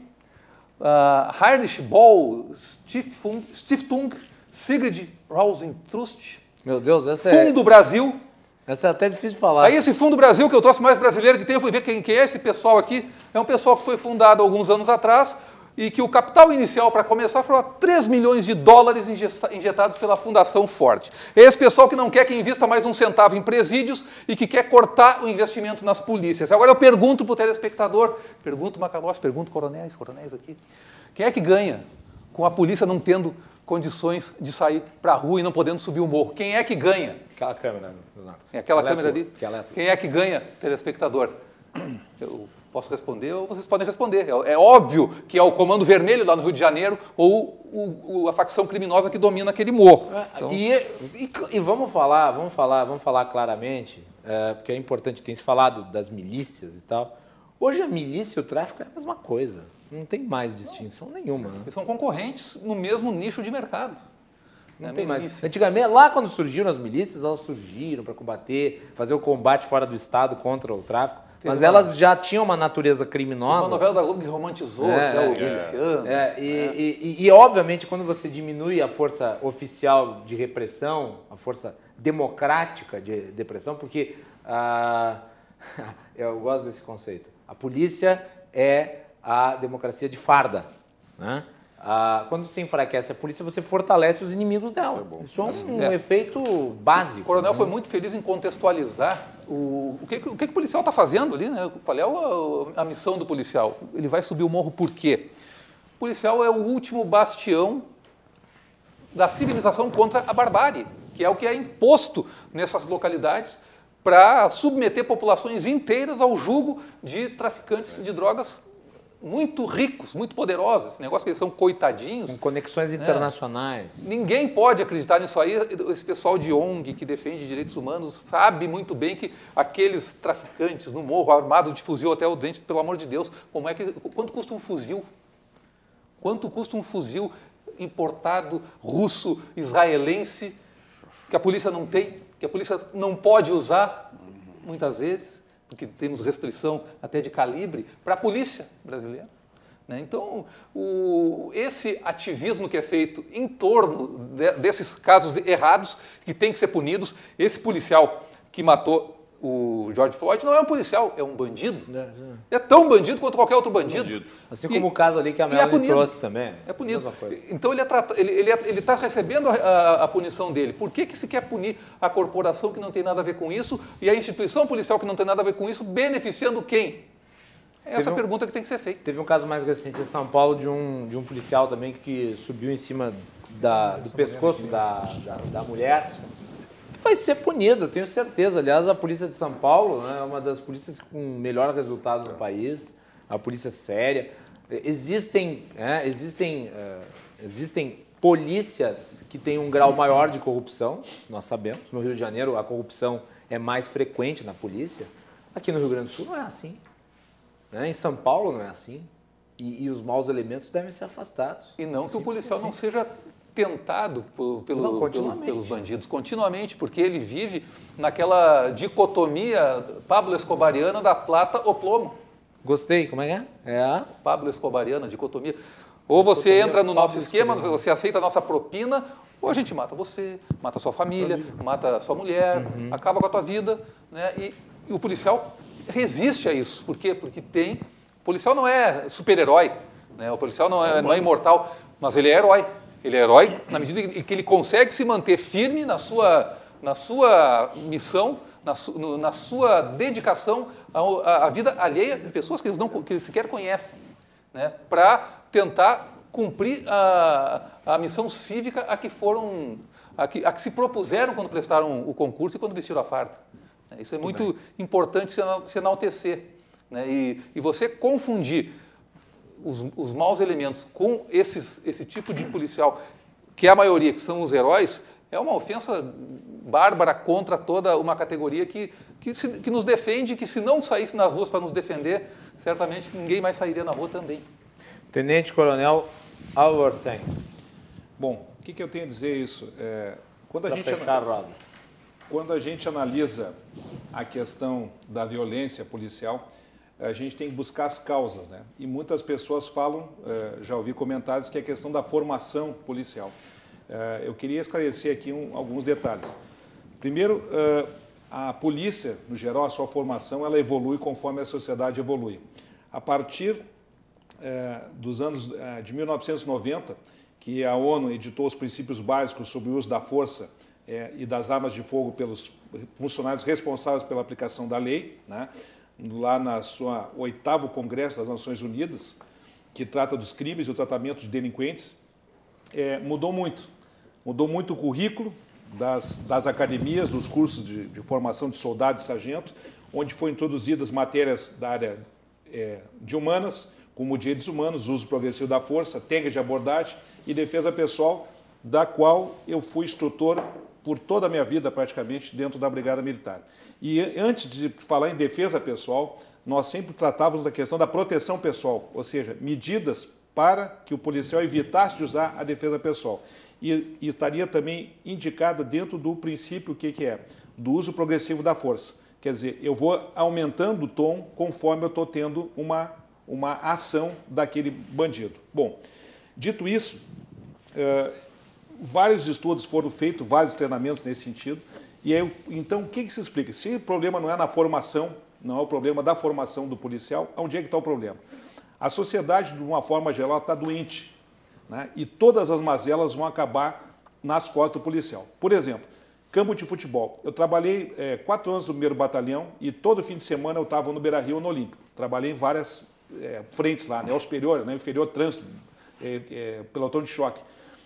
uh, Heinrich Ball Stiftung, Sigrid Rosentrust. Meu Deus, essa Fundo é... Fundo Brasil. Essa é até difícil de falar. Aí esse Fundo Brasil, que eu trouxe mais brasileiro que tem, eu fui ver quem, quem é esse pessoal aqui. É um pessoal que foi fundado alguns anos atrás e que o capital inicial para começar foi 3 milhões de dólares injetados pela Fundação Ford. É esse pessoal que não quer que invista mais um centavo em presídios e que quer cortar o investimento nas polícias. Agora eu pergunto para o telespectador, pergunto Macalós, pergunto coronéis, coronéis aqui, quem é que ganha com a polícia não tendo condições de sair para a rua e não podendo subir o morro. Quem é que ganha? Aquela câmera. Tem aquela Ela câmera é ali. Quem é que ganha, telespectador? Eu posso responder ou vocês podem responder. É, é, óbvio que é o Comando Vermelho lá no Rio de Janeiro ou o, o, a facção criminosa que domina aquele morro. É, então... E, e, e, vamos falar, vamos falar, vamos falar claramente, é, porque é importante, tem se falado das milícias e tal. Hoje a milícia e o tráfico é a mesma coisa. Não tem mais distinção nenhuma. Né? Eles são concorrentes no mesmo nicho de mercado. Não é tem mais. Antigamente, lá quando surgiram as milícias, elas surgiram para combater, fazer o combate fora do Estado contra o tráfico. Mas uma... elas já tinham uma natureza criminosa. Uma novela da Globo que romantizou, é, que é o miliciano. É, e, é. E, e, e, obviamente, quando você diminui a força oficial de repressão, a força democrática de repressão, porque ah, eu gosto desse conceito. A polícia é a democracia de farda. Né? ah, quando você enfraquece a polícia, você fortalece os inimigos dela. Isso é um, um efeito básico. O coronel foi muito feliz em contextualizar o, o, que, o que o policial está fazendo ali, né? Qual é a, a missão do policial? Ele vai subir o morro por quê? O policial é o último bastião da civilização contra a barbárie, que é o que é imposto nessas localidades para submeter populações inteiras ao jugo de traficantes de drogas muito ricos, muito poderosos. Esse negócio que eles são coitadinhos. Com conexões É. internacionais. Ninguém pode acreditar nisso aí. Esse pessoal de ONG que defende direitos humanos sabe muito bem que aqueles traficantes no morro, armados de fuzil até o dente, pelo amor de Deus, como é que, quanto custa um fuzil? Quanto custa um fuzil importado russo, israelense, que a polícia não tem, que a polícia não pode usar, muitas vezes, porque temos restrição até de calibre, para a polícia brasileira. né? Então, o- esse ativismo que é feito em torno de- desses casos errados, que tem que ser punidos, esse policial que matou o George Floyd não é um policial, é um bandido. É tão bandido quanto qualquer outro bandido. Bandido. Assim E- como o caso ali que a e é Melanie punido. trouxe também. É punido. Então ele está ele, ele, é- ele tá recebendo a, a- a punição dele. Por que, que se quer punir a corporação que não tem nada a ver com isso e a instituição policial que não tem nada a ver com isso, beneficiando quem? É essa um- pergunta que tem que ser feita. Teve um caso mais recente em São Paulo de um, de um policial também que subiu em cima da, do pescoço da, da, da mulher. Vai ser punido, eu tenho certeza. Aliás, a polícia de São Paulo né, é uma das polícias com melhor resultado no país. A polícia séria. Existem, né, existem, eh, existem polícias que têm um grau maior de corrupção, nós sabemos. No Rio de Janeiro, a corrupção é mais frequente na polícia. Aqui no Rio Grande do Sul não é assim. né? Em São Paulo não é assim. E, e os maus elementos devem ser afastados. E não que o policial não seja tentado pelo- Não, pelo- pelos bandidos, continuamente, porque ele vive naquela dicotomia Pablo Escobariana da plata ou plomo. Gostei, como é que é? É a Pablo Escobariana, dicotomia. Ou você Dicotomia entra no Pablo nosso esquema, Escobariana. você aceita a nossa propina, ou a gente mata você, mata sua família, mata sua mulher, Uhum. acaba com a tua vida. Né? E, e o policial resiste a isso. Por quê? Porque tem. O policial não é super-herói, né? o policial não é, não é imortal, mas ele é herói. Ele é herói na medida em que ele consegue se manter firme na sua, na sua missão, na, su- na sua dedicação à, à vida alheia de pessoas que eles, não, que eles sequer conhecem, né? para tentar cumprir a, a missão cívica a que foram, a que, a que se propuseram quando prestaram o concurso e quando vestiram a farda. né? Isso é muito importante se enaltecer. né? E, e você confundir os, os maus elementos com esses, esse tipo de policial, que é a maioria, que são os heróis, é uma ofensa bárbara contra toda uma categoria que, que, se- que nos defende, que se não saísse nas ruas para nos defender, certamente ninguém mais sairia na rua também. Tenente Coronel Álvaro Sen. Bom, o que, que eu tenho a dizer isso? É, quando, a gente, fechar a roda. quando a gente analisa a questão da violência policial, a gente tem que buscar as causas, né? E muitas pessoas falam, eh, já ouvi comentários, que é a questão da formação policial. Eh, Eu queria esclarecer aqui alguns detalhes. Primeiro, eh, a polícia, no geral, a sua formação, ela evolui conforme a sociedade evolui. A partir dos anos de 1990, que a ONU editou os princípios básicos sobre o uso da força e das armas de fogo pelos funcionários responsáveis pela aplicação da lei, né? Lá na sua oitavo Congresso das Nações Unidas, que trata dos crimes e o tratamento de delinquentes, eh, mudou muito. Mudou muito o currículo das, das academias, dos cursos de, de formação de soldado e sargento, onde foram introduzidas matérias da área eh, de humanas, como direitos humanos, uso progressivo da força, técnicas de abordagem e defesa pessoal, da qual eu fui instrutor por toda a minha vida, praticamente, dentro da Brigada Militar. E antes de falar em defesa pessoal, nós sempre tratávamos da questão da proteção pessoal, ou seja, medidas para que o policial evitasse de usar a defesa pessoal. E, e estaria também indicada dentro do princípio, que, que é? Do uso progressivo da força. Quer dizer, eu vou aumentando o tom conforme eu estou tendo uma, uma ação daquele bandido. Bom, dito isso, eh, vários estudos foram feitos, vários treinamentos nesse sentido. E aí, então, o que, que se explica? Se o problema não é na formação, não é o problema da formação do policial, onde é que está o problema? A sociedade, de uma forma geral, está doente. Né? E todas as mazelas vão acabar nas costas do policial. Por exemplo, campo de futebol. Eu trabalhei é, quatro anos no primeiro batalhão e todo fim de semana eu estava no Beira Rio, no Olímpico. Trabalhei em várias é, frentes lá, né? O superior, né? inferior trânsito, é, é, pelotão de choque.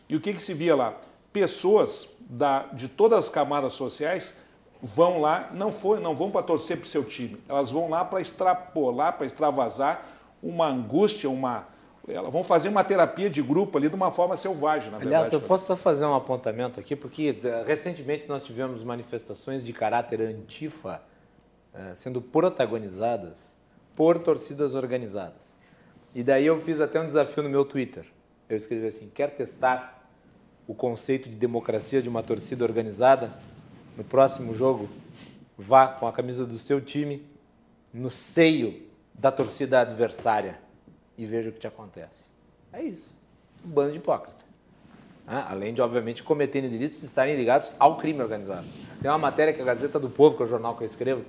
E o que, que se via lá? Pessoas da, de todas as camadas sociais vão lá, não, foi, não vão para torcer para o seu time, elas vão lá para extrapolar, para extravasar uma angústia, uma. Elas vão fazer uma terapia de grupo ali de uma forma selvagem, na Aliás, verdade. eu posso só fazer um apontamento aqui, porque eh, recentemente nós tivemos manifestações de caráter antifa eh, sendo protagonizadas por torcidas organizadas. E daí eu fiz até um desafio no meu Twitter. Eu escrevi assim: quer testar o conceito de democracia de uma torcida organizada? No próximo jogo, vá com a camisa do seu time no seio da torcida adversária e veja o que te acontece. É isso. Um bando de hipócrita. Ah, além de, obviamente, cometerem delitos e estarem ligados ao crime organizado. Tem uma matéria que a Gazeta do Povo, que é o jornal que eu escrevo,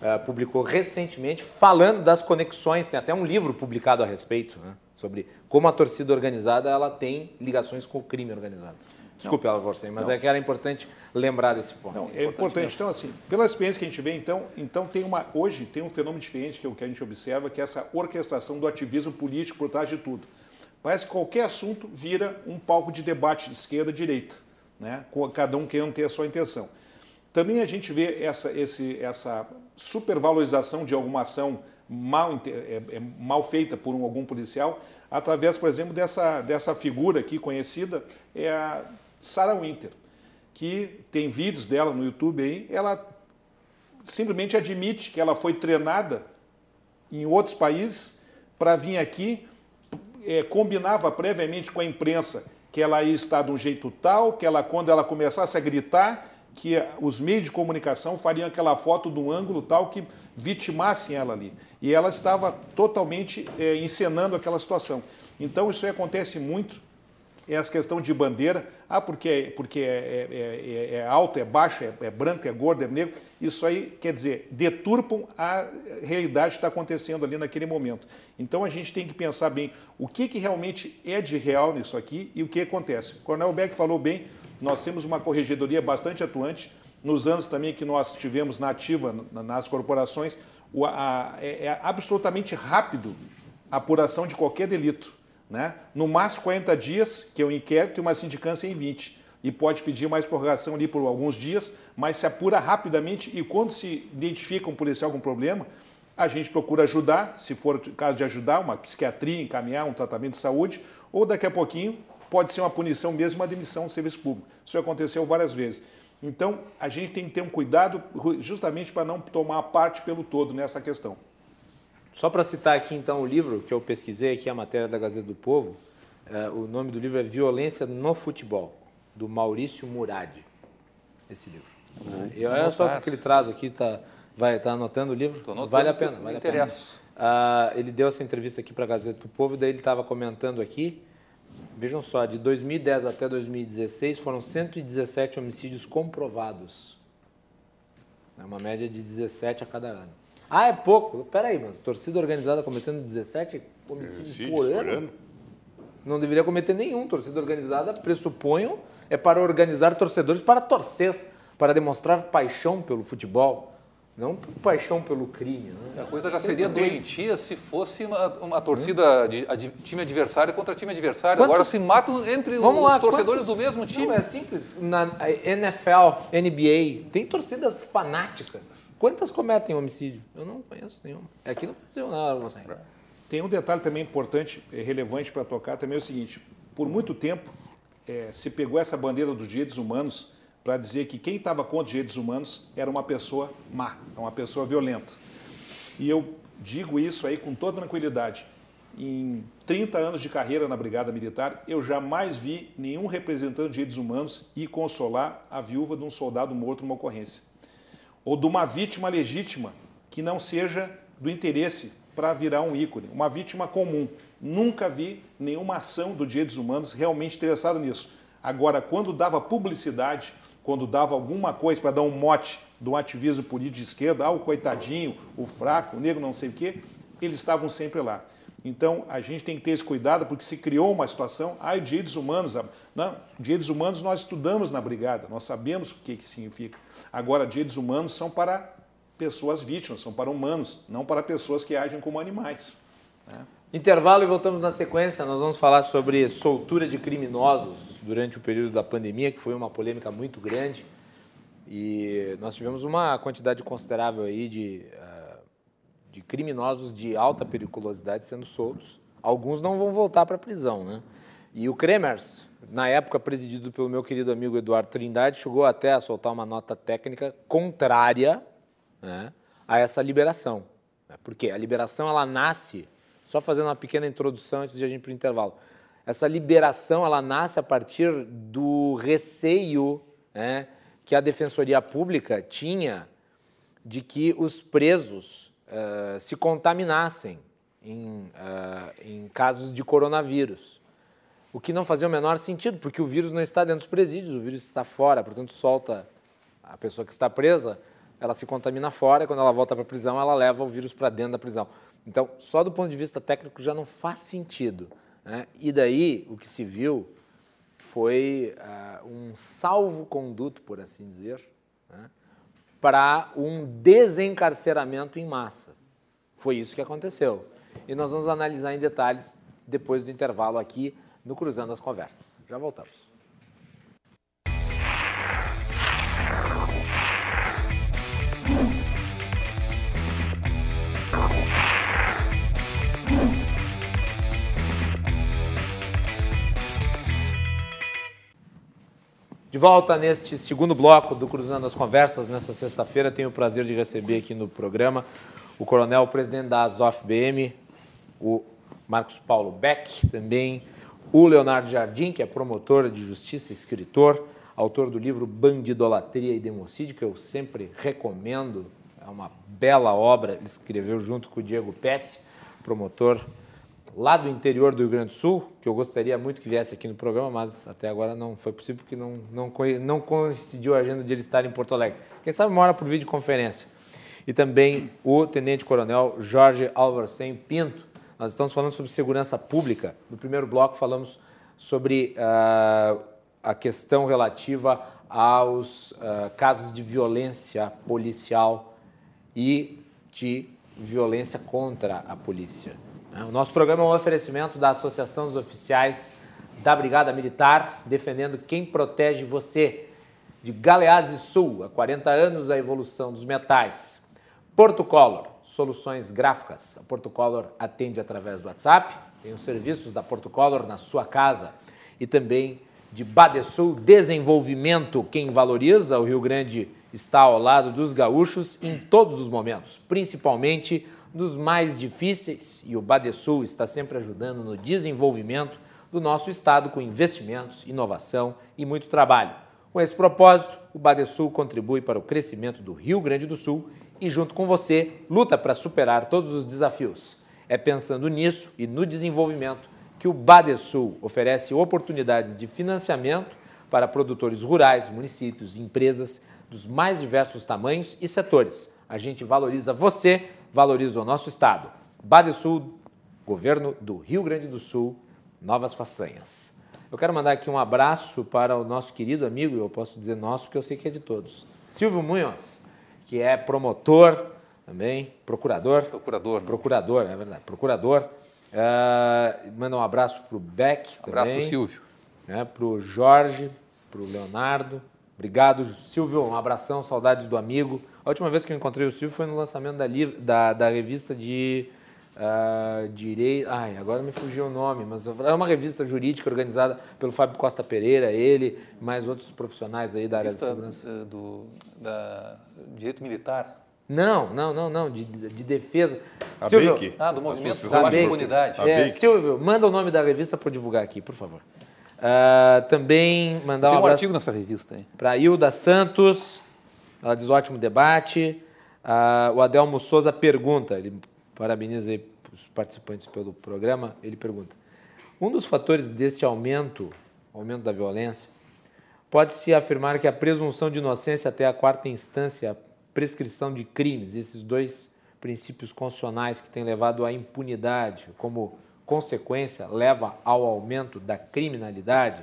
uh, publicou recentemente, falando das conexões, tem até um livro publicado a respeito, né, sobre como a torcida organizada ela tem ligações com o crime organizado. Desculpe, você, mas não. é que era importante lembrar desse ponto. Não, é importante. importante. Então, assim, pela experiência que a gente vê, então, então tem uma, hoje tem um fenômeno diferente que, é o que a gente observa, que é essa orquestração do ativismo político por trás de tudo. Parece que qualquer assunto vira um palco de debate de esquerda e direita, né? cada um querendo ter a sua intenção. Também a gente vê essa, esse, essa supervalorização de alguma ação mal, é, é, mal feita por um, algum policial, através, por exemplo, dessa, dessa figura aqui conhecida, é a Sarah Winter, que tem vídeos dela no YouTube aí, ela simplesmente admite que ela foi treinada em outros países para vir aqui, é, combinava previamente com a imprensa que ela ia estar de um jeito tal, que ela quando ela começasse a gritar, que os meios de comunicação fariam aquela foto de um ângulo tal que vitimassem ela ali. E ela estava totalmente é, encenando aquela situação. Então isso acontece muito essa questão de bandeira, ah, porque, porque é, é, é, é alto, é baixo, é, é, branco, é gordo, é negro, isso aí, quer dizer, deturpam a realidade que está acontecendo ali naquele momento. Então a gente tem que pensar bem o que, que realmente é de real nisso aqui e o que acontece. O Coronel Beck falou bem, nós temos uma corregedoria bastante atuante, nos anos também que nós tivemos na ativa nas corporações, é, é absolutamente rápido a apuração de qualquer delito. Né? No máximo 40 dias, que é o inquérito, e uma sindicância em 20. E pode pedir mais prorrogação ali por alguns dias, mas se apura rapidamente e quando se identifica um policial com problema, a gente procura ajudar, se for o caso de ajudar, uma psiquiatria, encaminhar um tratamento de saúde, ou daqui a pouquinho pode ser uma punição mesmo, uma demissão do serviço público. Isso aconteceu várias vezes. Então, a gente tem que ter um cuidado justamente para não tomar parte pelo todo nessa questão. Só para citar aqui então o livro que eu pesquisei aqui, a matéria da Gazeta do Povo, é, o nome do livro é Violência no Futebol, do Maurício Murad. Esse livro. Uhum. E olha só o que ele traz aqui, tá, vai tá anotando o livro? Anotando, vale a pena, vale interessa. a pena. Uh, ele deu essa entrevista aqui para a Gazeta do Povo, daí ele estava comentando aqui. Vejam só, de 2010 até 2016 foram 117 homicídios comprovados. É uma média de 17 a cada ano. Ah, é pouco. Peraí, mas torcida organizada cometendo 17 homicídios por ano? ano? Não deveria cometer nenhum. Torcida organizada, pressuponho, é para organizar torcedores para torcer, para demonstrar paixão pelo futebol. Não paixão pelo crime. Né? A coisa já seria doentia se fosse uma, uma torcida de, de, time adversário contra time adversário. Quantos... Agora se matam entre Vamos os lá, torcedores quantos... do mesmo time. Não, é simples. Na NFL, NBA, tem torcidas fanáticas. Quantas cometem homicídio? Eu não conheço nenhuma. Aqui no Brasil não, você. Tem um detalhe também importante, é relevante para tocar, também é o seguinte, por muito tempo é, se pegou essa bandeira dos direitos humanos para dizer que quem estava contra os direitos humanos era uma pessoa má, uma pessoa violenta. E eu digo isso aí com toda tranquilidade. Em 30 anos de carreira na Brigada Militar, eu jamais vi nenhum representante de direitos humanos ir consolar a viúva de um soldado morto numa ocorrência ou de uma vítima legítima que não seja do interesse para virar um ícone, uma vítima comum. Nunca vi nenhuma ação do Direitos Humanos realmente interessada nisso. Agora, quando dava publicidade, quando dava alguma coisa para dar um mote do ativismo político de esquerda, ah, o coitadinho, o fraco, o negro, não sei o quê, eles estavam sempre lá. Então, a gente tem que ter esse cuidado, porque se criou uma situação, ah, direitos humanos. Não, direitos humanos nós estudamos na brigada, nós sabemos o que, que significa. Agora, direitos humanos são para pessoas vítimas, são para humanos, não para pessoas que agem como animais. Né? Intervalo e voltamos na sequência. Nós vamos falar sobre soltura de criminosos durante o período da pandemia, que foi uma polêmica muito grande. E nós tivemos uma quantidade considerável aí de de criminosos de alta periculosidade sendo soltos. Alguns não vão voltar para a prisão, né? E o Kremers, na época presidido pelo meu querido amigo Eduardo Trindade, chegou até a soltar uma nota técnica contrária né, a essa liberação. Porque a liberação ela nasce, só fazendo uma pequena introdução antes de a gente ir para o intervalo. Essa liberação ela nasce a partir do receio né, que a Defensoria Pública tinha de que os presos uh, se contaminassem em, uh, em casos de coronavírus. O que não fazia o menor sentido, porque o vírus não está dentro dos presídios, o vírus está fora, portanto, solta a pessoa que está presa, ela se contamina fora, e quando ela volta para a prisão, ela leva o vírus para dentro da prisão. Então, só do ponto de vista técnico já não faz sentido. Né? E daí, o que se viu foi uh, um salvo-conduto, por assim dizer? Para um desencarceramento em massa. Foi isso que aconteceu. E nós vamos analisar em detalhes depois do intervalo aqui no Cruzando as Conversas. Já voltamos. De volta neste segundo bloco do Cruzando as Conversas, nesta sexta-feira, tenho o prazer de receber aqui no programa o coronel, presidente da Azof BM, o Marcos Paulo Beck, também o Leonardo Jardim, que é promotor de justiça e escritor, autor do livro Bandidolatria e Democídio, que eu sempre recomendo, é uma bela obra, ele escreveu junto com o Diego Pesce, promotor lá do interior do Rio Grande do Sul, que eu gostaria muito que viesse aqui no programa, mas até agora não foi possível porque não, não, não coincidiu a agenda de ele estar em Porto Alegre. Quem sabe mora por videoconferência. E também o Tenente Coronel Jorge Alvarcem Pinto. Nós estamos falando sobre segurança pública. No primeiro bloco falamos sobre uh, a questão relativa aos uh, casos de violência policial e de violência contra a polícia. O nosso programa é um oferecimento da Associação dos Oficiais da Brigada Militar, defendendo quem protege você. De Galeazzi Sul, há 40 anos, a evolução dos metais. Porto Color, soluções gráficas. A Porto Color atende através do WhatsApp, tem os serviços da Porto Color na sua casa. E também de Badesul Desenvolvimento, quem valoriza o Rio Grande está ao lado dos gaúchos em todos os momentos, principalmente dos mais difíceis e o Badesul está sempre ajudando no desenvolvimento do nosso estado com investimentos, inovação e muito trabalho. Com esse propósito, o Badesul contribui para o crescimento do Rio Grande do Sul e, junto com você, luta para superar todos os desafios. É pensando nisso e no desenvolvimento que o Badesul oferece oportunidades de financiamento para produtores rurais, municípios e empresas dos mais diversos tamanhos e setores. A gente valoriza você valoriza o nosso Estado. Badesul, governo do Rio Grande do Sul, novas façanhas. Eu quero mandar aqui um abraço para o nosso querido amigo, eu posso dizer nosso porque eu sei que é de todos, Silvio Munhoz, que é promotor também, procurador. Procurador. Né? Procurador, é verdade, procurador. Uh, manda um abraço para o Beck. Abraço para o Silvio. Né, para o Jorge, para o Leonardo. Obrigado, Silvio. Um abração, saudades do amigo. A última vez que eu encontrei o Silvio foi no lançamento da, da, da revista de uh, Direito. Ai, agora me fugiu o nome, mas é uma revista jurídica organizada pelo Fábio Costa Pereira, ele, mais outros profissionais aí da área revista de segurança. Eh, do da Direito Militar. Não, não, não, não, de, de defesa. A Silvio, BEIC? Ah, do Movimento de Combate à Impunidade. É, Silvio, manda o nome da revista para divulgar aqui, por favor. Uh, também mandar Tem um, um artigo nessa revista. Para Hilda Santos, ela diz ótimo debate. Ah, o Adelmo Souza pergunta, ele parabeniza os participantes pelo programa, ele pergunta, um dos fatores deste aumento, aumento da violência, pode-se afirmar que a presunção de inocência até a quarta instância, a prescrição de crimes, esses dois princípios constitucionais que têm levado à impunidade, como consequência, leva ao aumento da criminalidade?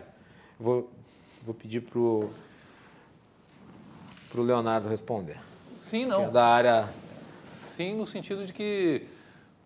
Vou, vou pedir para o Leonardo responder. Sim, não. É da área. Sim, no sentido de que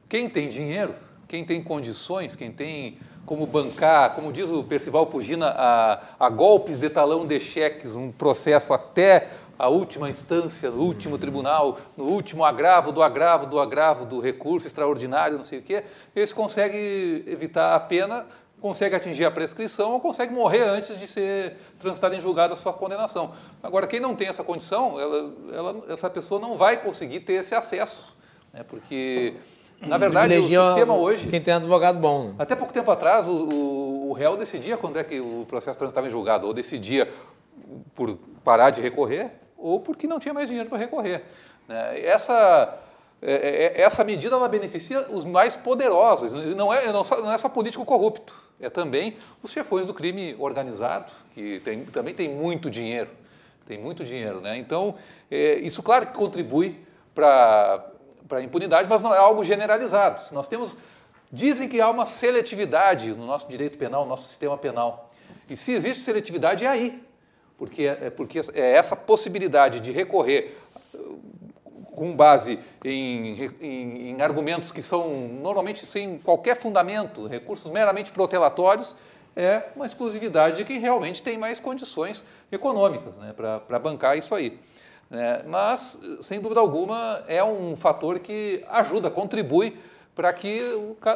quem tem dinheiro, quem tem condições, quem tem como bancar, como diz o Percival Pugina, a, a golpes de talão de cheques, um processo até a última instância, no último tribunal, no último agravo do agravo do agravo do recurso extraordinário, não sei o quê, esse consegue evitar a pena, consegue atingir a prescrição ou consegue morrer antes de ser transitada em julgado a sua condenação. Agora, quem não tem essa condição, ela, ela, essa pessoa não vai conseguir ter esse acesso, né, porque na verdade, o sistema hoje. Quem tem advogado bom. Né? Até pouco tempo atrás, o, o, o réu decidia quando é que o processo transitava em julgado, ou decidia por parar de recorrer, ou porque não tinha mais dinheiro para recorrer. Né? Essa, é, é, essa medida ela beneficia os mais poderosos, não é, não, só, não é só político corrupto, é também os chefões do crime organizado, que tem, também tem muito dinheiro. Tem muito dinheiro. Né? Então, é, isso, claro, que contribui para a impunidade, mas não é algo generalizado. Nós temos. Dizem que há uma seletividade no nosso direito penal, no nosso sistema penal. E se existe seletividade, é aí porque, é, porque é essa possibilidade de recorrer uh, com base em, em, em, argumentos que são normalmente sem qualquer fundamento, recursos meramente protelatórios, é uma exclusividade de quem realmente tem mais condições econômicas né, para bancar isso aí. É, mas, sem dúvida alguma, é um fator que ajuda, contribui para que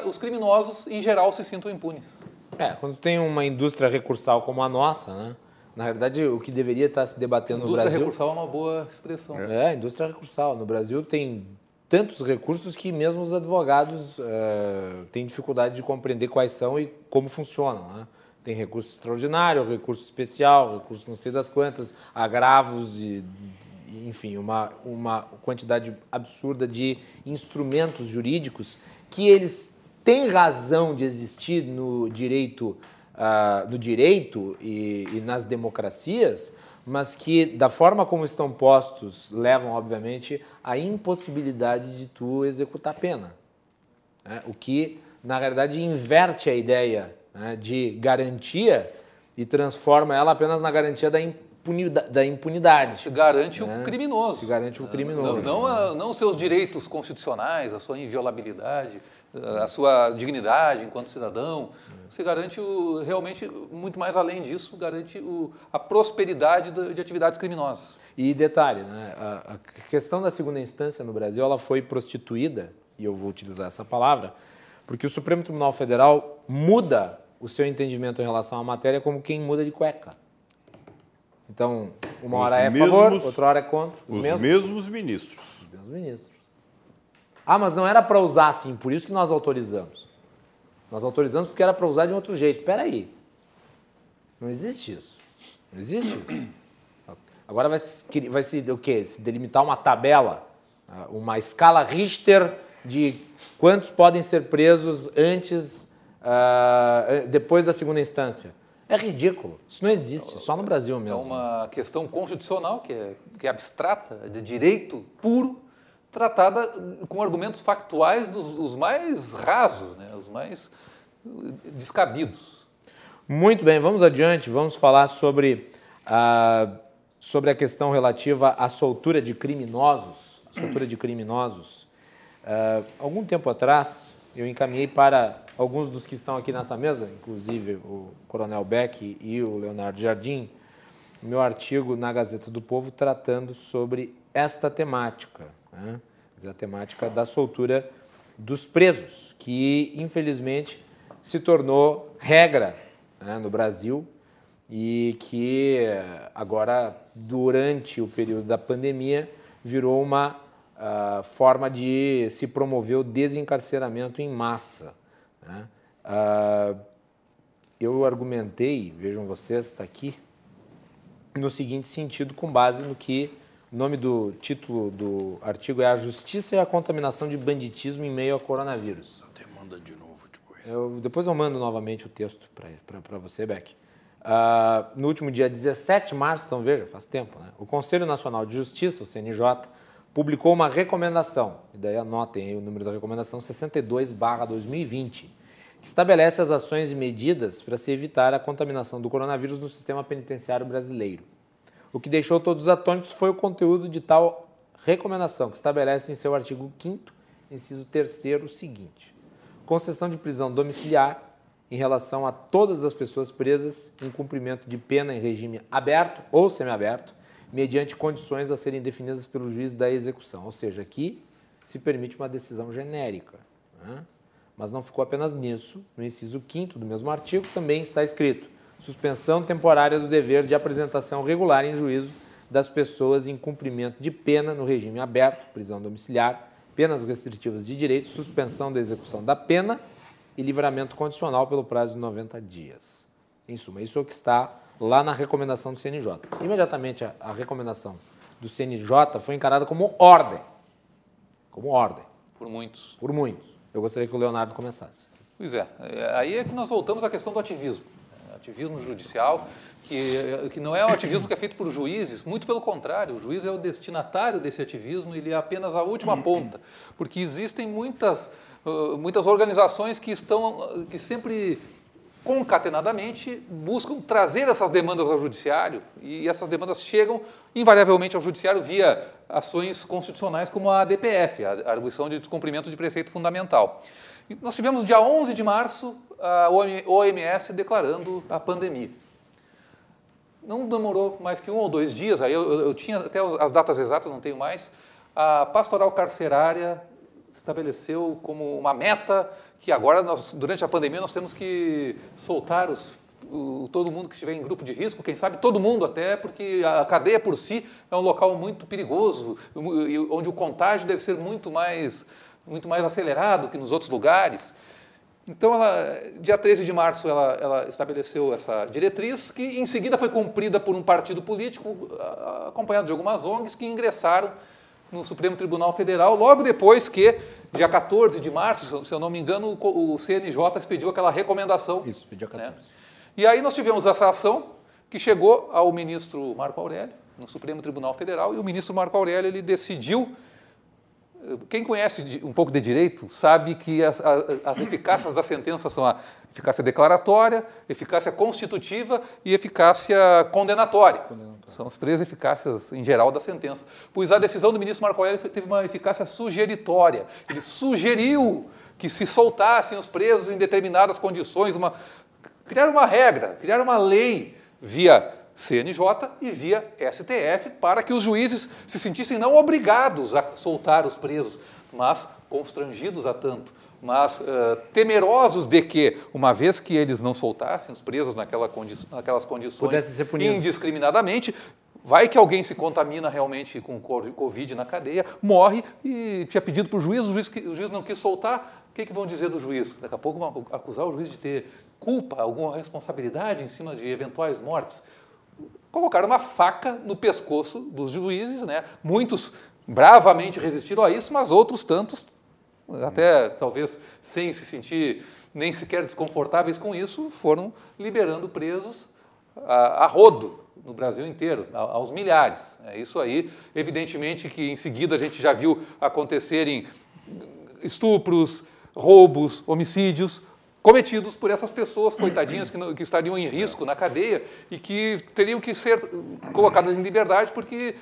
os criminosos, em geral, se sintam impunes. É, quando tem uma indústria recursal como a nossa, né? Na verdade, o que deveria estar se debatendo indústria no Brasil... Indústria recursal é uma boa expressão. É, indústria recursal. No Brasil tem tantos recursos que mesmo os advogados uh, têm dificuldade de compreender quais são e como funcionam. Né? Tem recurso extraordinário, recurso especial, recurso não sei das quantas, agravos e enfim, uma, uma quantidade absurda de instrumentos jurídicos que eles têm razão de existir no direito uh, no direito e, e nas democracias, mas que, da forma como estão postos, levam, obviamente, à impossibilidade de tu executar pena. Né? O que, na realidade, inverte a ideia né, de garantia e transforma ela apenas na garantia da impunidade. Da impunidade Se garante né? o criminoso. Se garante o criminoso. Não, não, não os seus direitos constitucionais, a sua inviolabilidade a sua dignidade enquanto cidadão. Você garante o, realmente, muito mais além disso, garante o, a prosperidade de, de, atividades criminosas. E detalhe, né, a, a, questão da segunda instância no Brasil ela foi prostituída, e eu vou utilizar essa palavra, porque o Supremo Tribunal Federal muda o seu entendimento em relação à matéria como quem muda de cueca. Então, uma hora os é a mesmos, favor, outra hora é contra. Os, os mesmos, mesmos ministros. Os mesmos ministros. Ah, mas não era para usar assim, por isso que nós autorizamos. Nós autorizamos porque era para usar de um outro jeito. Espera aí. Não existe isso. Não existe isso. Agora vai se, vai se, o quê? se delimitar uma tabela, ah, uma escala Richter de quantos podem ser presos antes, uh, depois da segunda instância. É ridículo. Isso não existe, só no Brasil é mesmo. É uma questão constitucional que é, que é abstrata, de direito puro, tratada com argumentos factuais dos os mais rasos, né, os mais descabidos. Muito bem, vamos adiante, vamos falar sobre a, sobre a questão relativa à soltura de criminosos. Soltura de criminosos. Uh, algum tempo atrás, eu encaminhei para alguns dos que estão aqui nessa mesa, inclusive o Coronel Beck e o Leonardo Jardim, meu artigo na Gazeta do Povo tratando sobre esta temática né? a temática da soltura dos presos, que infelizmente se tornou regra né, no Brasil e que agora, durante o período da pandemia, virou uma uh, forma de se promover o desencarceramento em massa. Né? Uh, eu argumentei, vejam vocês, está aqui, no seguinte sentido, com base no que o nome do título do artigo é A Justiça e a Contaminação de Banditismo em Meio ao Coronavírus. Até manda de novo depois. Eu, depois eu mando novamente o texto para você, Beck. Uh, no último dia 17 de março, então veja, faz tempo, né? o Conselho Nacional de Justiça, o CNJ, publicou uma recomendação, e daí anotem aí o número da recomendação 62/2020, que estabelece as ações e medidas para se evitar a contaminação do coronavírus no sistema penitenciário brasileiro. O que deixou todos atônitos foi o conteúdo de tal recomendação, que estabelece em seu artigo 5 inciso 3 o seguinte: concessão de prisão domiciliar em relação a todas as pessoas presas em cumprimento de pena em regime aberto ou semiaberto, mediante condições a serem definidas pelo juiz da execução. Ou seja, aqui se permite uma decisão genérica. Né? Mas não ficou apenas nisso. No inciso 5 do mesmo artigo também está escrito suspensão temporária do dever de apresentação regular em juízo das pessoas em cumprimento de pena no regime aberto, prisão domiciliar, penas restritivas de direito, suspensão da execução da pena e livramento condicional pelo prazo de 90 dias. Em suma, isso é o que está lá na recomendação do CNJ. Imediatamente a, a recomendação do CNJ foi encarada como ordem. Como ordem. Por muitos. Por muitos. Eu gostaria que o Leonardo começasse. Pois é. Aí é que nós voltamos à questão do ativismo. Ativismo judicial, que, que não é um ativismo que é feito por juízes, muito pelo contrário, o juiz é o destinatário desse ativismo, ele é apenas a última ponta, porque existem muitas, muitas organizações que estão, que sempre concatenadamente buscam trazer essas demandas ao judiciário e essas demandas chegam invariavelmente ao judiciário via ações constitucionais como a ADPF, a Arguição de Descumprimento de Preceito Fundamental. Nós tivemos dia 11 de março a OMS declarando a pandemia. Não demorou mais que um ou dois dias, aí eu, eu, eu tinha até as datas exatas, não tenho mais, a pastoral carcerária estabeleceu como uma meta que agora, nós, durante a pandemia, nós temos que soltar os, o, todo mundo que estiver em grupo de risco, quem sabe todo mundo até, porque a cadeia por si é um local muito perigoso, onde o contágio deve ser muito mais, muito mais acelerado que nos outros lugares. Então, ela, dia 13 de março, ela, ela, estabeleceu essa diretriz, que em seguida foi cumprida por um partido político, acompanhado de algumas ONGs, que ingressaram no Supremo Tribunal Federal, logo depois que, dia 14 de março, se eu não me engano, o CNJ expediu aquela recomendação. Isso, dia 14. Né? E aí nós tivemos essa ação que chegou ao ministro Marco Aurélio, no Supremo Tribunal Federal, e o ministro Marco Aurélio ele decidiu quem conhece um pouco de direito sabe que as, as, eficácias da sentença são a eficácia declaratória, eficácia constitutiva e eficácia condenatória. condenatória. São as três eficácias em geral da sentença. Pois a decisão do ministro Marco Aurélio teve uma eficácia sugeritória. Ele sugeriu que se soltassem os presos em determinadas condições, uma, criar uma regra, criar uma lei via CNJ e via STF para que os juízes se sentissem não obrigados a soltar os presos, mas constrangidos a tanto, mas uh, temerosos de que, uma vez que eles não soltassem os presos naquela condi naquelas condições indiscriminadamente, vai que alguém se contamina realmente com Covid na cadeia, morre e tinha pedido para o juiz, o juiz, o juiz não quis soltar, o que, que vão dizer do juiz? Daqui a pouco vão acusar o juiz de ter culpa, alguma responsabilidade em cima de eventuais mortes colocaram uma faca no pescoço dos juízes, né? Muitos bravamente resistiram a isso, mas outros tantos, até talvez sem se sentir nem sequer desconfortáveis com isso, foram liberando presos a, a rodo no Brasil inteiro, aos milhares. É isso aí, evidentemente que em seguida a gente já viu acontecerem estupros, roubos, homicídios, cometidos por essas pessoas, coitadinhas, que, não, que estariam em risco na cadeia e que teriam que ser colocadas em liberdade porque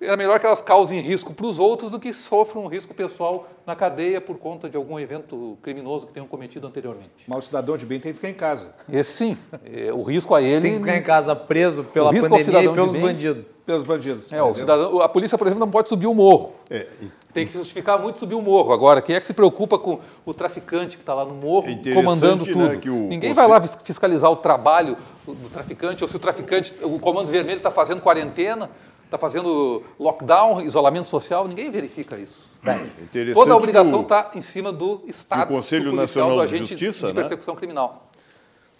é melhor que elas causem risco para os outros do que sofram um risco pessoal na cadeia por conta de algum evento criminoso que tenham cometido anteriormente. Mas o cidadão de bem tem que ficar em casa. Esse sim. É, o risco a ele. Tem que ficar em casa preso pela pandemia e pelos bandidos. Pelos bandidos. É, o cidadão, a polícia, por exemplo, não pode subir o morro. É, tem que justificar muito subir o morro. Agora, quem é que se preocupa com o traficante que está lá no morro é comandando né, tudo? Né, o, Ninguém vai lá fiscalizar o trabalho do traficante, ou se o traficante, o Comando Vermelho está fazendo quarentena está fazendo lockdown, isolamento social, ninguém verifica isso. É Toda a obrigação está em cima do Estado, o Conselho do policial, Nacional do agente de Justiça, de né? persecução né? criminal.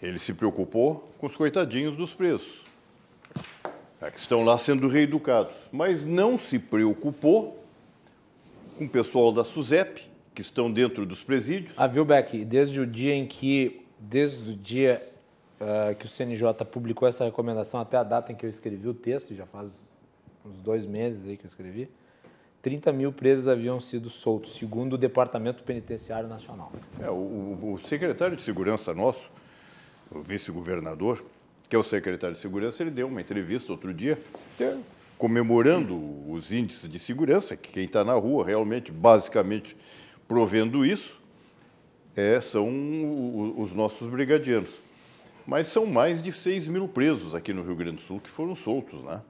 Ele se preocupou com os coitadinhos dos presos, é, que estão lá sendo reeducados, mas não se preocupou com o pessoal da SUSEP, que estão dentro dos presídios. Ah, viu, Beck, desde o dia em que, desde o dia uh, que o CNJ publicou essa recomendação até a data em que eu escrevi o texto, já faz uns dois meses aí que eu escrevi, 30 mil presos haviam sido soltos, segundo o Departamento Penitenciário Nacional. É, o, o secretário de Segurança nosso, o vice-governador, que é o secretário de Segurança, ele deu uma entrevista outro dia, até comemorando os índices de segurança, que quem está na rua realmente, basicamente, provendo isso, é, são os nossos brigadianos. Mas são mais de 6 mil presos aqui no Rio Grande do Sul que foram soltos, né?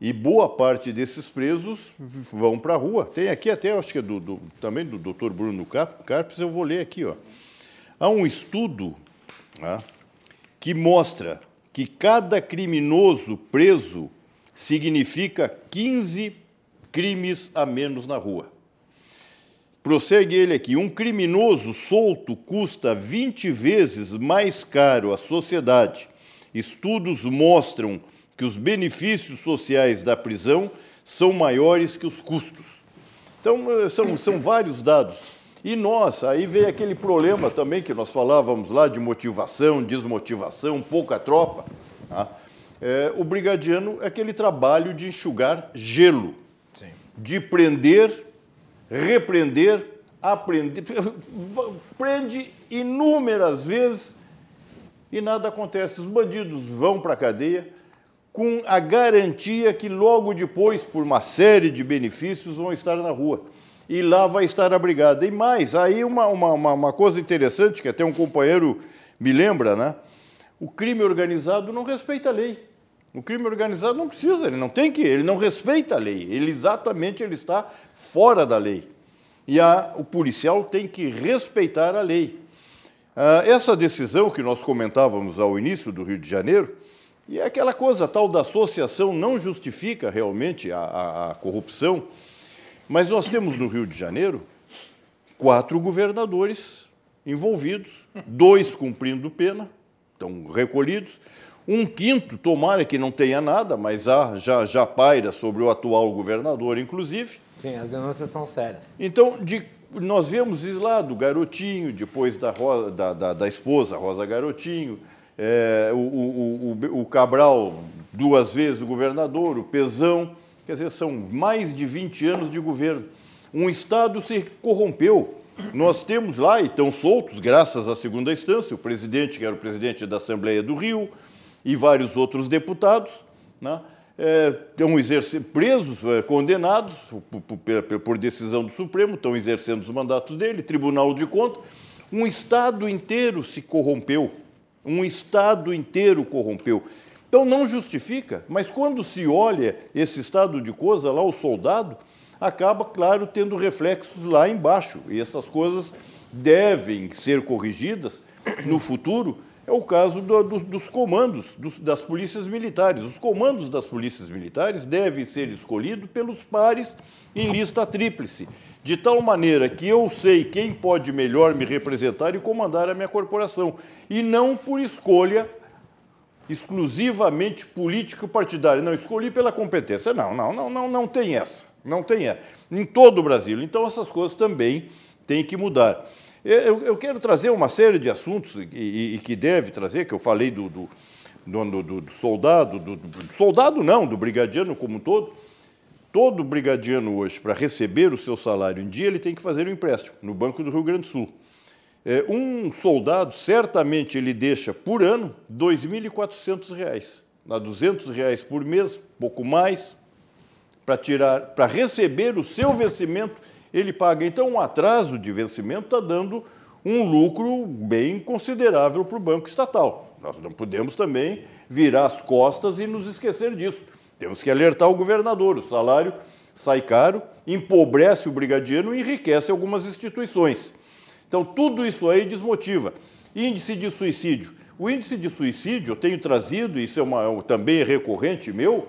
E boa parte desses presos vão para a rua. Tem aqui até, acho que é do, do, também do doutor Bruno Carpes, eu vou ler aqui. Ó. Há um estudo né, que mostra que cada criminoso preso significa 15 crimes a menos na rua. Prossegue ele aqui: um criminoso solto custa 20 vezes mais caro à sociedade. Estudos mostram que os benefícios sociais da prisão são maiores que os custos. Então, eh, são, são vários dados. E nós, aí vem aquele problema também que nós falávamos lá de motivação, desmotivação, pouca tropa. Tá? É, o brigadiano é aquele trabalho de enxugar gelo, Sim. de prender, repreender, aprender. Prende inúmeras vezes e nada acontece. Os bandidos vão para a cadeia, com a garantia que logo depois, por uma série de benefícios, vão estar na rua. E lá vai estar abrigada. E mais, aí uma, uma, uma coisa interessante, que até um companheiro me lembra, né? O crime organizado não respeita a lei. O crime organizado não precisa, ele não tem que, ele não respeita a lei. Ele exatamente ele está fora da lei. E a, o policial tem que respeitar a lei. Ah, essa decisão que nós comentávamos ao início do Rio de Janeiro, e é aquela coisa, tal da associação não justifica realmente a, a, a corrupção, mas nós temos no Rio de Janeiro quatro governadores envolvidos, dois cumprindo pena, estão recolhidos, um quinto, tomara que não tenha nada, mas há, já, já paira sobre o atual governador, inclusive. Sim, as denúncias são sérias. Então, de, nós vemos isso lá do Garotinho, depois da, da, da, da esposa Rosa Garotinho, é, o, o, o, o, Cabral, duas vezes o governador, o Pezão, quer dizer, são mais de 20 anos de governo. Um Estado se corrompeu. Nós temos lá, e estão soltos, graças à segunda instância, o presidente, que era o presidente da Assembleia do Rio, e vários outros deputados, né, é, estão presos, é, condenados por, por decisão do Supremo, estão exercendo os mandatos dele, Tribunal de Contas. Um Estado inteiro se corrompeu. Um Estado inteiro corrompeu. Então não justifica, mas quando se olha esse estado de coisa lá, o soldado acaba, claro, tendo reflexos lá embaixo. E essas coisas devem ser corrigidas no futuro. É o caso do, do, dos comandos dos, das polícias militares. Os comandos das polícias militares devem ser escolhidos pelos pares em lista tríplice, de tal maneira que eu sei quem pode melhor me representar e comandar a minha corporação, e não por escolha exclusivamente político-partidária. Não, escolhi pela competência. Não, não, não, não, não tem essa. Não tem essa. Em todo o Brasil. Então, essas coisas também têm que mudar. Eu, eu quero trazer uma série de assuntos, e, e, que deve trazer, que eu falei do, do, do, do soldado, do, soldado não, do brigadiano como um todo, todo brigadiano hoje, para receber o seu salário em dia, ele tem que fazer um empréstimo no Banco do Rio Grande do Sul. É, um soldado, certamente, ele deixa por ano R$ 2.400, a 200 reais por mês, pouco mais, para receber o seu vencimento, ele paga. Então, um atraso de vencimento está dando um lucro bem considerável para o banco estatal. Nós não podemos também virar as costas e nos esquecer disso. Temos que alertar o governador. O salário sai caro, empobrece o brigadiano e enriquece algumas instituições. Então, tudo isso aí desmotiva. Índice de suicídio. O índice de suicídio, eu tenho trazido, isso é uma, também é recorrente meu,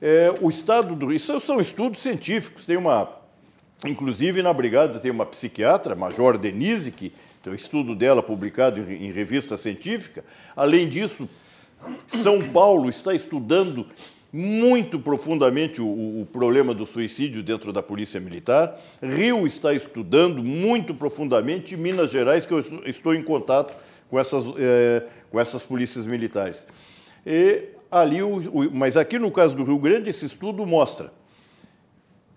é, o estado do. Isso são estudos científicos, tem uma. Inclusive na brigada tem uma psiquiatra, Major Denise, que tem um estudo dela publicado em, revista científica. Além disso, São Paulo está estudando muito profundamente o, o, problema do suicídio dentro da Polícia Militar. Rio está estudando muito profundamente, Minas Gerais, que eu estou em contato com essas, é, com essas polícias militares. E ali, o, o, mas aqui no caso do Rio Grande, esse estudo mostra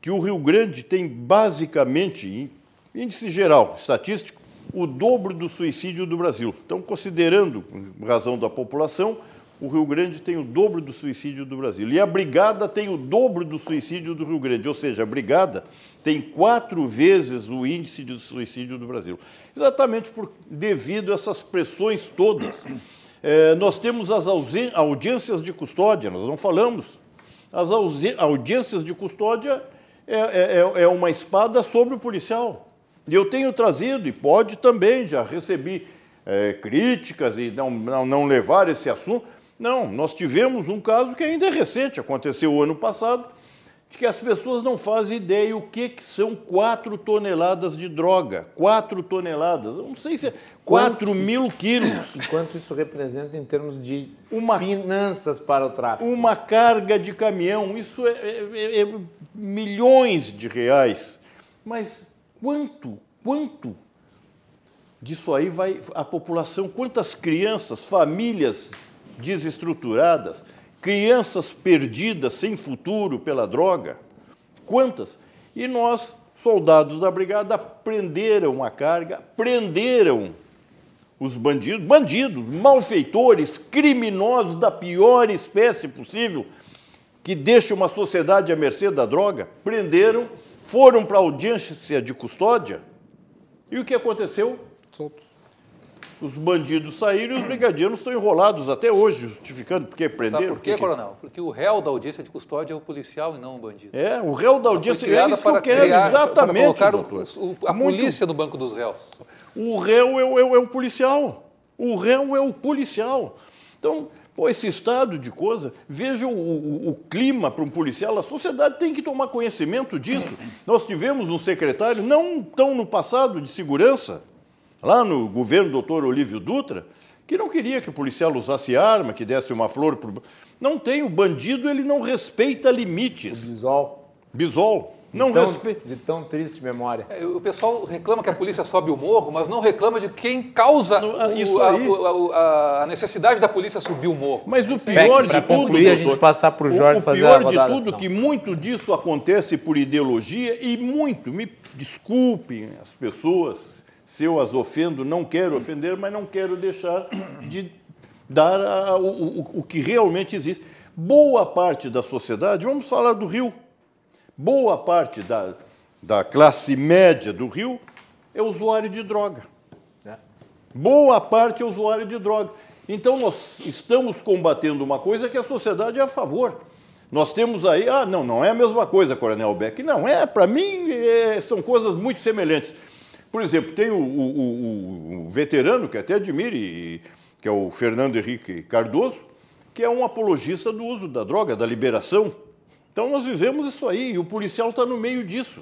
que o Rio Grande tem basicamente, índice geral, estatístico, o dobro do suicídio do Brasil. Então, considerando razão da população, o Rio Grande tem o dobro do suicídio do Brasil. E a Brigada tem o dobro do suicídio do Rio Grande, ou seja, a Brigada tem quatro vezes o índice de suicídio do Brasil. Exatamente por, devido a essas pressões todas. É, nós temos as audiências de custódia, nós não falamos. As audiências de custódia é, é, é, é uma espada sobre o policial. E eu tenho trazido, e pode também, já recebi é, críticas e não, não, não levar esse assunto. Não, nós tivemos um caso que ainda é recente, aconteceu o ano passado, de que as pessoas não fazem ideia o que, que são 4 toneladas de droga. 4 toneladas, eu não sei se é 4 mil quilos. E quanto isso representa em termos de uma, finanças para o tráfico? Uma carga de caminhão, isso é, é, é, é milhões de reais. Mas quanto, quanto disso aí vai a população, quantas crianças, famílias desestruturadas, crianças perdidas sem futuro pela droga, quantas? E nós, soldados da brigada, prenderam a carga, prenderam os bandidos, bandidos, malfeitores, criminosos da pior espécie possível, que deixa uma sociedade à mercê da droga, prenderam, foram para a audiência de custódia, e o que aconteceu? Soltos. Os bandidos saíram e os brigadianos estão enrolados até hoje, justificando porque prenderam. Sabe por quê, coronel? Porque o réu da audiência de custódia é o policial e não o bandido. É, o réu da audiência é isso que eu quero, criar, exatamente, para colocar o, a Muito. polícia no banco dos réus. O réu é o, é, é o policial. O réu é o policial. Então, Pô, esse estado de coisa, veja o, o, o clima para um policial, a sociedade tem que tomar conhecimento disso. Nós tivemos um secretário, não tão no passado, de segurança, lá no governo do doutor Olívio Dutra, que não queria que o policial usasse arma, que desse uma flor. Pro... Não tem, o bandido ele não respeita limites. O bisol. Bisol. Não de, tão, respe... de tão triste memória. É, o pessoal reclama que a polícia sobe o morro, mas não reclama de quem causa ah, o, a, a, a, necessidade da polícia subir o morro. Mas o pior de tudo, concluir, a gente passar para o Jorge o, o pior de tudo é que muito disso acontece por ideologia e muito, me desculpem as pessoas se eu as ofendo, não quero ofender, mas não quero deixar de dar a, o, o, o que realmente existe. Boa parte da sociedade, vamos falar do Rio, boa parte da, da classe média do Rio é usuário de droga. É. Boa parte é usuário de droga. Então, nós estamos combatendo uma coisa que a sociedade é a favor. Nós temos aí, ah, não, não é a mesma coisa, Coronel Beck. Não, é, para mim, é, são coisas muito semelhantes. Por exemplo, tem o, o, o, o veterano, que até admire, que é o Fernando Henrique Cardoso, que é um apologista do uso da droga, da liberação. Então nós vivemos isso aí, e o policial está no meio disso.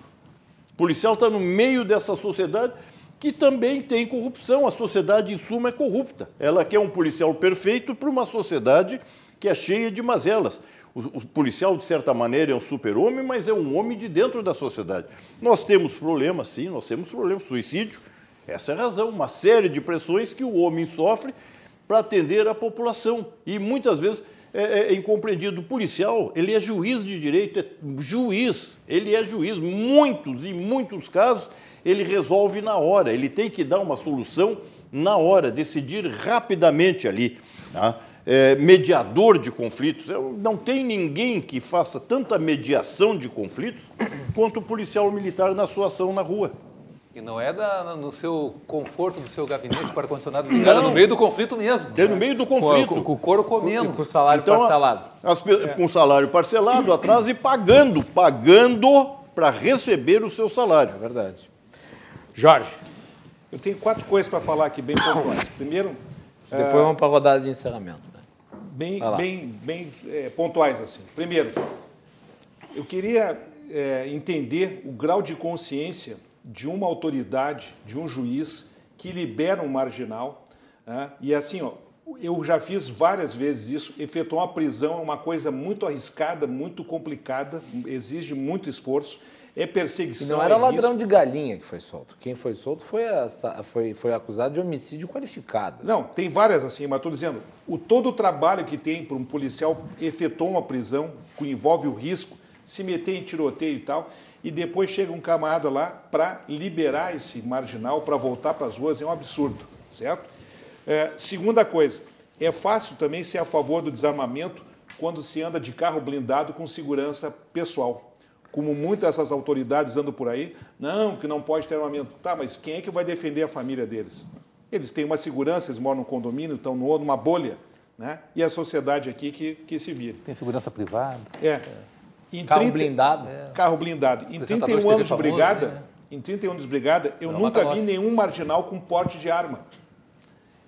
O policial está no meio dessa sociedade que também tem corrupção. A sociedade, em suma, é corrupta. Ela quer um policial perfeito para uma sociedade que é cheia de mazelas. O, o policial, de certa maneira, é um super-homem, mas é um homem de dentro da sociedade. Nós temos problemas, sim, nós temos problemas. Suicídio, essa é a razão. Uma série de pressões que o homem sofre para atender a população. E muitas vezes é, é, é, incompreendido. O policial, ele é juiz de direito, é juiz, ele é juiz. Muitos e muitos casos ele resolve na hora, ele tem que dar uma solução na hora, decidir rapidamente ali. Tá? É, mediador de conflitos. Não tem ninguém que faça tanta mediação de conflitos quanto o policial militar na sua ação na rua. E não é da, no seu conforto do seu gabinete para ar-condicionado ligado, é no meio do conflito mesmo. É no meio do conflito. Com, com o couro comendo. Com o salário então, parcelado. As, é. Com o salário parcelado, atrás e pagando, pagando para receber o seu salário. É verdade. Jorge. Eu tenho quatro coisas para falar aqui, bem pontuais. Primeiro... Depois é, vamos para a rodada de encerramento. Bem, bem, bem é, pontuais, assim. Primeiro, eu queria é, entender o grau de consciência de uma autoridade, de um juiz que libera um marginal. Né? E assim, ó, eu já fiz várias vezes isso. Efetuar uma prisão é uma coisa muito arriscada, muito complicada, exige muito esforço. É perseguição. E não era é ladrão de galinha que foi solto. Quem foi solto foi, a, foi, foi acusado de homicídio qualificado. Não, tem várias assim, mas estou dizendo, o, todo o trabalho que tem para um policial efetuar uma prisão, que envolve o risco, se meter em tiroteio e tal, e depois chega um camarada lá para liberar esse marginal para voltar para as ruas, é um absurdo, certo? É, segunda coisa, é fácil também ser a favor do desarmamento quando se anda de carro blindado com segurança pessoal. Como muitas dessas autoridades andam por aí, não, que não pode ter armamento. Tá, mas quem é que vai defender a família deles? Eles têm uma segurança, eles moram no condomínio, estão numa bolha, né? E a sociedade aqui que, que se vira. Tem segurança privada. É. Em carro 30, blindado. É. Carro blindado. Em 31 anos de brigada, né? em 31 anos de brigada, eu não nunca vi nenhum marginal com porte de arma.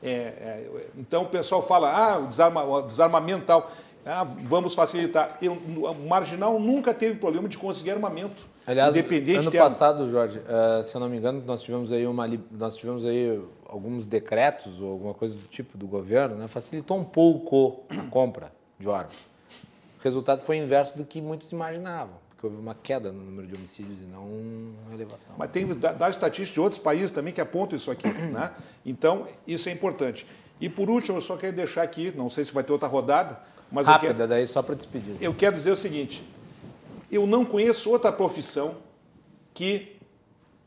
É, é, então o pessoal fala, ah, o, desarma, o desarmamento tal, ah, vamos facilitar. Eu, o marginal nunca teve problema de conseguir armamento. Aliás, independente ano passado, Jorge, uh, se eu não me engano, nós tivemos aí uma, nós tivemos aí alguns decretos ou alguma coisa do tipo do governo, né, facilitou um pouco a compra de armas. O resultado foi inverso do que muitos imaginavam, porque houve uma queda no número de homicídios e não uma elevação. Mas tem dados estatísticos de outros países também que apontam isso aqui. né? Então, isso é importante. E por último, eu só quero deixar aqui, não sei se vai ter outra rodada, mas Rápida, quero, daí só para despedir. Eu quero dizer o seguinte: eu não conheço outra profissão que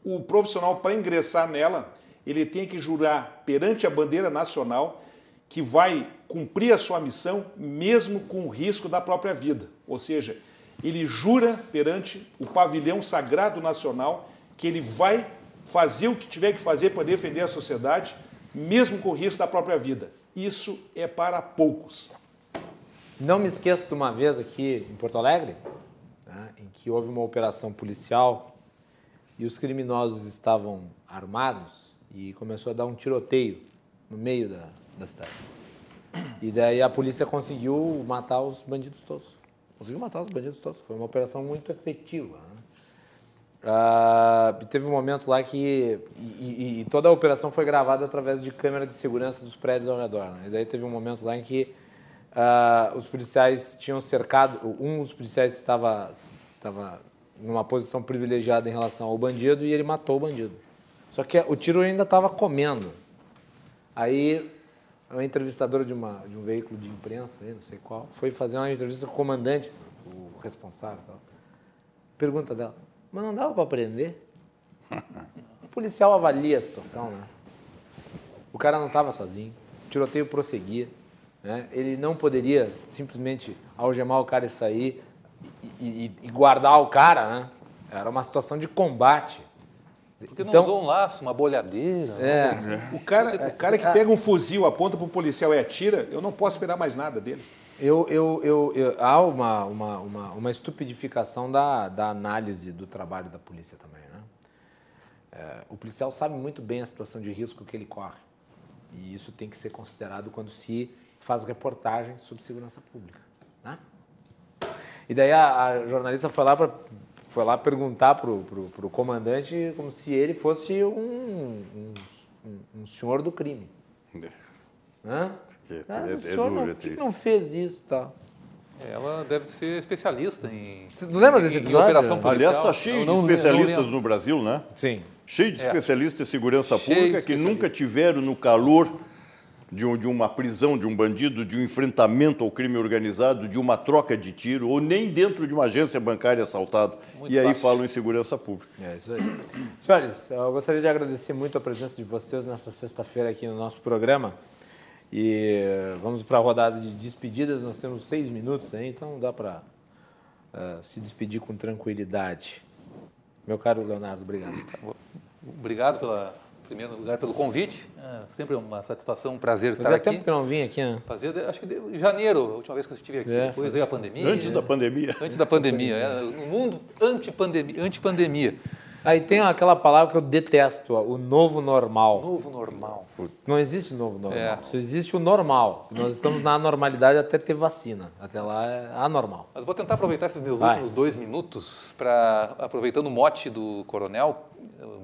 o profissional, para ingressar nela, ele tem que jurar perante a bandeira nacional que vai cumprir a sua missão mesmo com o risco da própria vida. Ou seja, ele jura perante o pavilhão sagrado nacional que ele vai fazer o que tiver que fazer para defender a sociedade, mesmo com o risco da própria vida. Isso é para poucos. Não me esqueço de uma vez aqui em Porto Alegre, né, em que houve uma operação policial e os criminosos estavam armados e começou a dar um tiroteio no meio da, da cidade. E daí a polícia conseguiu matar os bandidos todos. Conseguiu matar os bandidos todos. Foi uma operação muito efetiva. Né? Ah, teve um momento lá que. E, e, e, toda a operação foi gravada através de câmera de segurança dos prédios ao redor. Né? E daí teve um momento lá em que ah, os policiais tinham cercado. Um dos policiais estava, estava numa posição privilegiada em relação ao bandido e ele matou o bandido. Só que o tiro ainda estava comendo. Aí, uma entrevistadora de, uma, de um veículo de imprensa, não sei qual, foi fazer uma entrevista com o comandante, o responsável. Pergunta dela, mas não dava para prender? O policial avalia a situação, né? O cara não estava sozinho, o tiroteio prosseguia. Né? Ele não poderia simplesmente algemar o cara e sair e, e, e guardar o cara, né? Era uma situação de combate. Porque não então, usou um laço, uma bolhadeira. É. O, cara, o cara que pega um fuzil, aponta para o policial e atira, eu não posso esperar mais nada dele. Eu, eu, eu, eu há uma, uma, uma, uma, estupidificação da, da análise do trabalho da polícia também. Né? É, o policial sabe muito bem a situação de risco que ele corre. E isso tem que ser considerado quando se faz reportagem sobre segurança pública. Né? E daí a, a jornalista foi lá para foi lá perguntar pro, pro, pro comandante como se ele fosse um, um, um senhor do crime. É. Hã? É, ah, é, o senhor não, por que não fez isso tá? Ela deve ser especialista em. Você lembra desse episódio? Em operação policial. Aliás, está cheio não, de especialistas no Brasil, né? Sim. Cheio de é. especialistas em segurança cheio pública que nunca tiveram no calor de, um, de, uma prisão de um bandido, de um enfrentamento ao crime organizado, de uma troca de tiro, ou nem dentro de uma agência bancária assaltada. Muito e aí fácil. falam em segurança pública. É isso aí. Senhores, eu gostaria de agradecer muito a presença de vocês nessa sexta-feira aqui no nosso programa. E vamos para a rodada de despedidas. Nós temos seis minutos aí, então dá para uh, eh, se despedir com tranquilidade. Meu caro Leonardo, obrigado. Obrigado pela primeiro lugar, pelo convite. É sempre uma satisfação, um prazer estar Mas é aqui. tempo que eu não vim aqui, né? Fazer, acho que em janeiro, a última vez que eu estive aqui. É, depois veio a pandemia. Antes da pandemia. Antes da pandemia. É, no mundo anti-pandemia. Anti -pandemia. Aí tem aquela palavra que eu detesto, o novo normal. Novo normal. Não existe novo normal. É. Só existe o normal. Nós estamos na normalidade até ter vacina. Até lá é anormal. Mas vou tentar aproveitar esses meus Vai. últimos dois minutos para, aproveitando o mote do coronel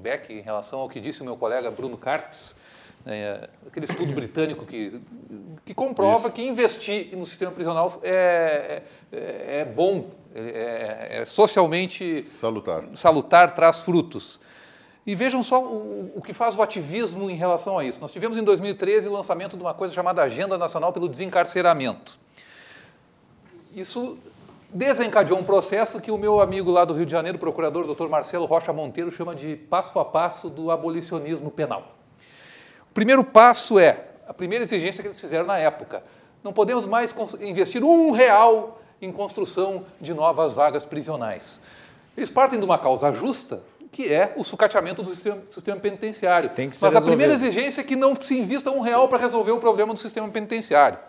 Beck em relação ao que disse o meu colega Bruno Carpes, é, aquele estudo britânico que, que comprova Isso. que investir no sistema prisional é, é, é bom, é, é, socialmente salutar. salutar, traz frutos. E vejam só o, o, que faz o ativismo em relação a isso. Nós tivemos em 2013 o lançamento de uma coisa chamada Agenda Nacional pelo Desencarceramento. Isso desencadeou um processo que o meu amigo lá do Rio de Janeiro, procurador Dr. Marcelo Rocha Monteiro, chama de passo a passo do abolicionismo penal. O primeiro passo é a primeira exigência que eles fizeram na época. Não podemos mais investir um real em construção de novas vagas prisionais. Eles partem de uma causa justa, que é o sucateamento do sistema, sistema penitenciário. Tem que ser Mas a resolvido. primeira exigência é que não se invista um real para resolver o problema do sistema penitenciário.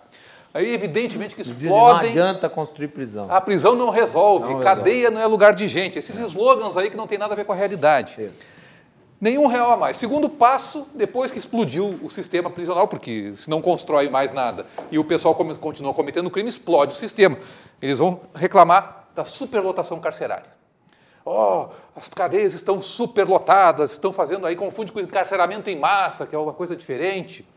Aí, evidentemente, que Eles dizem, não explodem. adianta construir prisão. A prisão não resolve, Não cadeia não é lugar de gente. Esses slogans aí que não tem nada a ver com a realidade. Isso. Nenhum real a mais. Segundo passo, depois que explodiu o sistema prisional, porque se não constrói mais nada e o pessoal continua cometendo crime, explode o sistema. Eles vão reclamar da superlotação carcerária. Oh, as cadeias estão superlotadas, estão fazendo aí, confunde com encarceramento em massa, que é uma coisa diferente.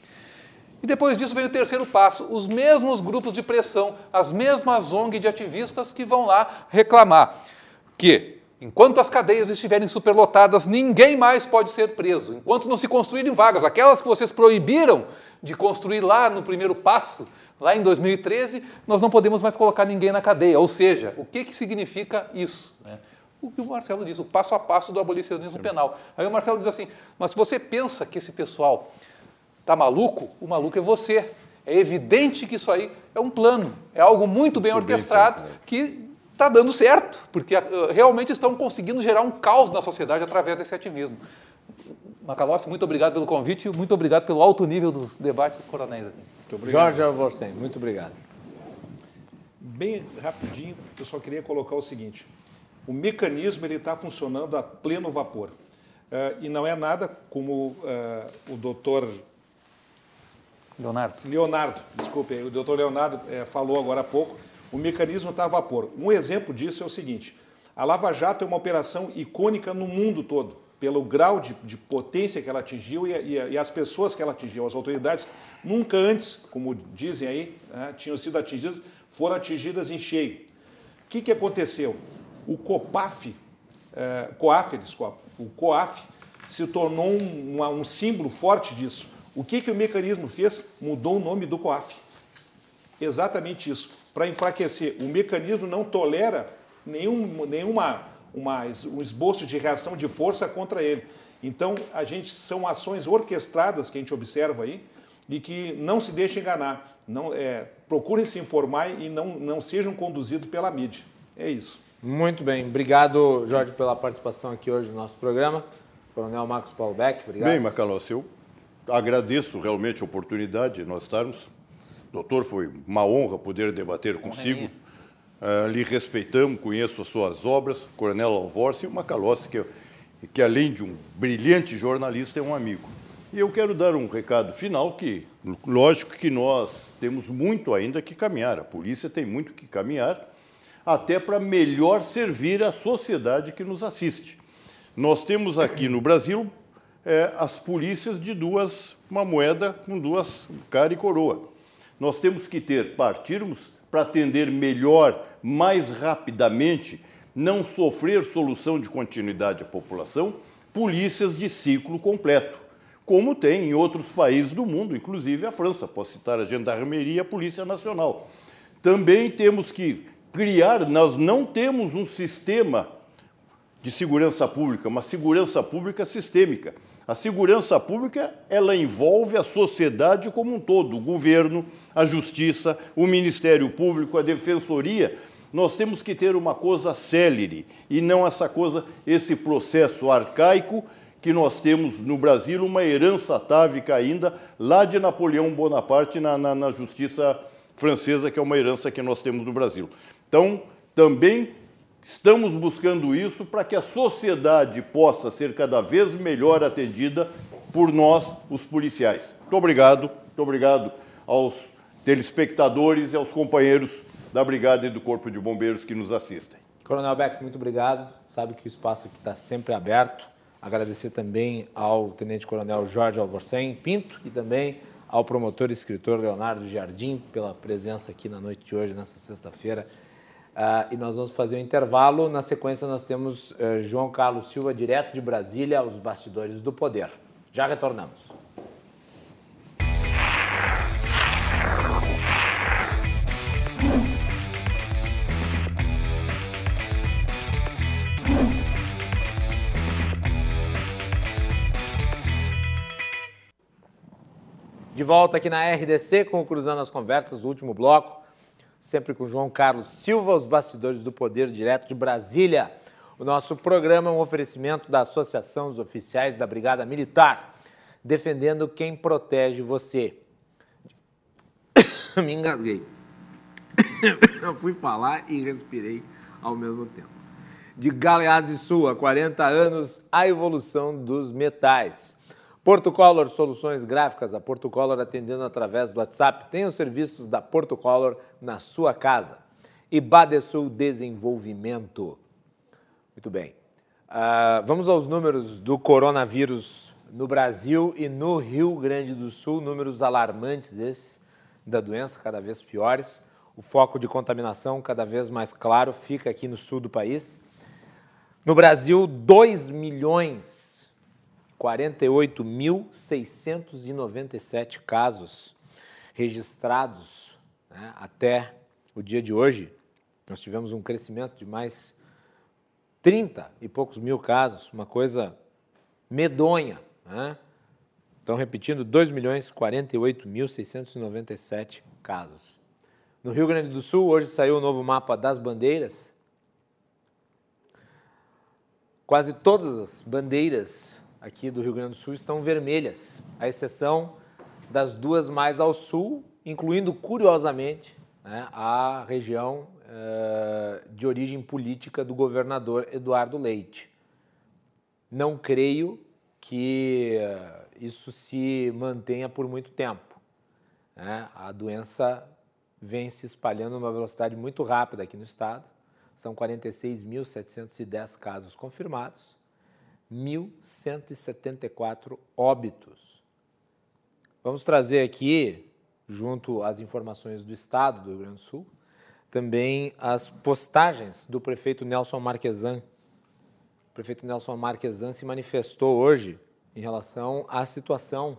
E depois disso vem o terceiro passo, os mesmos grupos de pressão, as mesmas ONG de ativistas que vão lá reclamar que, enquanto as cadeias estiverem superlotadas, ninguém mais pode ser preso. Enquanto não se construírem vagas, aquelas que vocês proibiram de construir lá no primeiro passo, lá em 2013, nós não podemos mais colocar ninguém na cadeia. Ou seja, o que, que significa isso? né? O que o Marcelo diz, o passo a passo do abolicionismo penal. Aí o Marcelo diz assim, mas se você pensa que esse pessoal Tá maluco? O maluco é você. É evidente que isso aí é um plano, é algo muito bem Muito bem orquestrado feito, é. que está dando certo, porque ah, realmente estão conseguindo gerar um caos na sociedade através desse ativismo. Macalossi, muito obrigado pelo convite e muito obrigado pelo alto nível dos debates dos coronéis aqui. Jorge Alvorsen, muito obrigado. Bem rapidinho, eu só queria colocar o seguinte: o mecanismo ele está funcionando a pleno vapor Eh, e não é nada como eh, o doutor Leonardo. Leonardo, desculpe, o doutor Leonardo eh, falou agora há pouco, o mecanismo está a vapor. Um exemplo disso é o seguinte: a Lava Jato é uma operação icônica no mundo todo, pelo grau de, de potência que ela atingiu e, e e as pessoas que ela atingiu. As autoridades nunca antes, como dizem aí, né, tinham sido atingidas, foram atingidas em cheio. O que, que aconteceu? O COPAF, eh, COAF, desculpa, o COAF se tornou um, uma- um símbolo forte disso. O que, que o mecanismo fez? Mudou o nome do COAF. Exatamente isso. Para enfraquecer. O mecanismo não tolera nenhum, nenhuma uma, um esboço de reação de força contra ele. Então, a gente são ações orquestradas que a gente observa aí e que não se deixem enganar. Não, é, procurem se informar e não, não sejam conduzidos pela mídia. É isso. Muito bem. Obrigado, Jorge, pela participação aqui hoje no nosso programa. Coronel Marcos Paulo Beck, obrigado. Bem, Macalossi, eu agradeço realmente a oportunidade de nós estarmos. Doutor, foi uma honra poder debater consigo. Ah, lhe respeitamos, conheço as suas obras, Coronel Alvorce e Macalossi, que, que além de um brilhante jornalista, é um amigo. E eu quero dar um recado final que, lógico que nós temos muito ainda que caminhar, a polícia tem muito que caminhar, até para melhor servir a sociedade que nos assiste. Nós temos aqui no Brasil eh, as polícias de duas, uma moeda com duas cara e coroa. Nós temos que ter, partirmos para atender melhor, mais rapidamente, não sofrer solução de continuidade à população, polícias de ciclo completo, como tem em outros países do mundo, inclusive a França. Posso citar a Gendarmeria e a Polícia Nacional. Também temos que criar, nós não temos um sistema de segurança pública, uma segurança pública sistêmica. A segurança pública, ela envolve a sociedade como um todo, o governo, a justiça, o Ministério Público, a defensoria. Nós temos que ter uma coisa célere e não essa coisa, esse processo arcaico que nós temos no Brasil, uma herança atávica ainda lá de Napoleão Bonaparte na, na, na justiça francesa, que é uma herança que nós temos no Brasil. Então, também Estamos buscando isso para que a sociedade possa ser cada vez melhor atendida por nós, os policiais. Muito obrigado, muito obrigado aos telespectadores e aos companheiros da Brigada e do Corpo de Bombeiros que nos assistem. Coronel Beck, muito obrigado. Sabe que o espaço aqui está sempre aberto. Agradecer também ao Tenente Coronel Jorge Alvorsen Pinto e também ao promotor e escritor Leonardo Jardim pela presença aqui na noite de hoje, nessa sexta-feira. Uh, e nós vamos fazer um intervalo. Na sequência, nós temos uh, João Carlos Silva, direto de Brasília, aos bastidores do poder. Já retornamos. De volta aqui na RDC com o Cruzando as Conversas, o último bloco sempre com João Carlos Silva, os bastidores do Poder Direto de Brasília. O nosso programa é um oferecimento da Associação dos Oficiais da Brigada Militar, defendendo quem protege você. Me engasguei. Eu fui falar e respirei ao mesmo tempo. De Galeazzi Sul, há 40 anos, a evolução dos metais. Porto Color Soluções Gráficas, a Porto Color atendendo através do WhatsApp, tem os serviços da Porto Color na sua casa. E Badesul Desenvolvimento. Muito bem. Uh, vamos aos números do coronavírus no Brasil e no Rio Grande do Sul, números alarmantes esses da doença, cada vez piores. O foco de contaminação cada vez mais claro fica aqui no sul do país. No Brasil, 2 milhões 48.697 casos registrados né, até o dia de hoje. Nós tivemos um crescimento de mais 30 e poucos mil casos, uma coisa medonha. Né? Então, repetindo, 2 milhões 48.697 casos. No Rio Grande do Sul, hoje saiu o novo mapa das bandeiras. Quase todas as bandeiras aqui do Rio Grande do Sul estão vermelhas, à exceção das duas mais ao sul, incluindo, curiosamente, né, a região uh, de origem política do governador Eduardo Leite. Não creio que uh, isso se mantenha por muito tempo. Né? A doença vem se espalhando numa velocidade muito rápida aqui no estado. São 46.710 casos confirmados, 1.174 óbitos. Vamos trazer aqui, junto às informações do estado do Rio Grande do Sul, também as postagens do prefeito Nelson Marquesan. O prefeito Nelson Marquesan se manifestou hoje em relação à situação.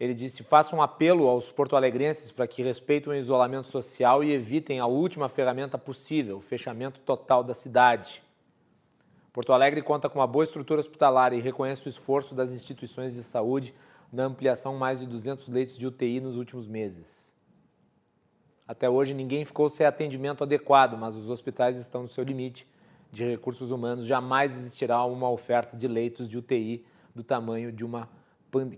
Ele disse: faça um apelo aos porto-alegrenses para que respeitem o isolamento social e evitem a última ferramenta possível, o fechamento total da cidade. Porto Alegre conta com uma boa estrutura hospitalar e reconhece o esforço das instituições de saúde na ampliação mais de 200 leitos de UTI nos últimos meses. Até hoje ninguém ficou sem atendimento adequado, mas os hospitais estão no seu limite de recursos humanos. Jamais existirá uma oferta de leitos de UTI do tamanho de uma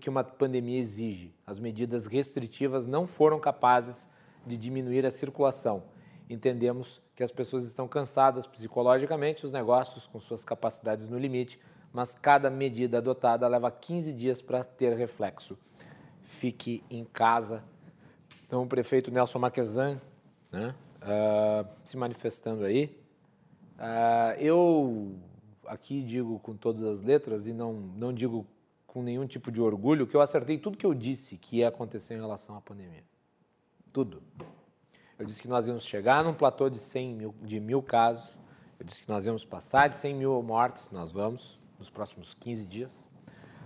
que uma pandemia exige. As medidas restritivas não foram capazes de diminuir a circulação. Entendemos que as pessoas estão cansadas psicologicamente, os negócios com suas capacidades no limite, mas cada medida adotada leva 15 dias para ter reflexo. Fique em casa. Então, o prefeito Nelson Marquesan né, uh, se manifestando aí. Uh, eu aqui digo com todas as letras e não, não digo com nenhum tipo de orgulho que eu acertei tudo que eu disse que ia acontecer em relação à pandemia. Tudo. Eu disse que nós íamos chegar num platô de 100 mil, de mil casos. Eu disse que nós íamos passar de 100 mil mortes, nós vamos, nos próximos 15 dias.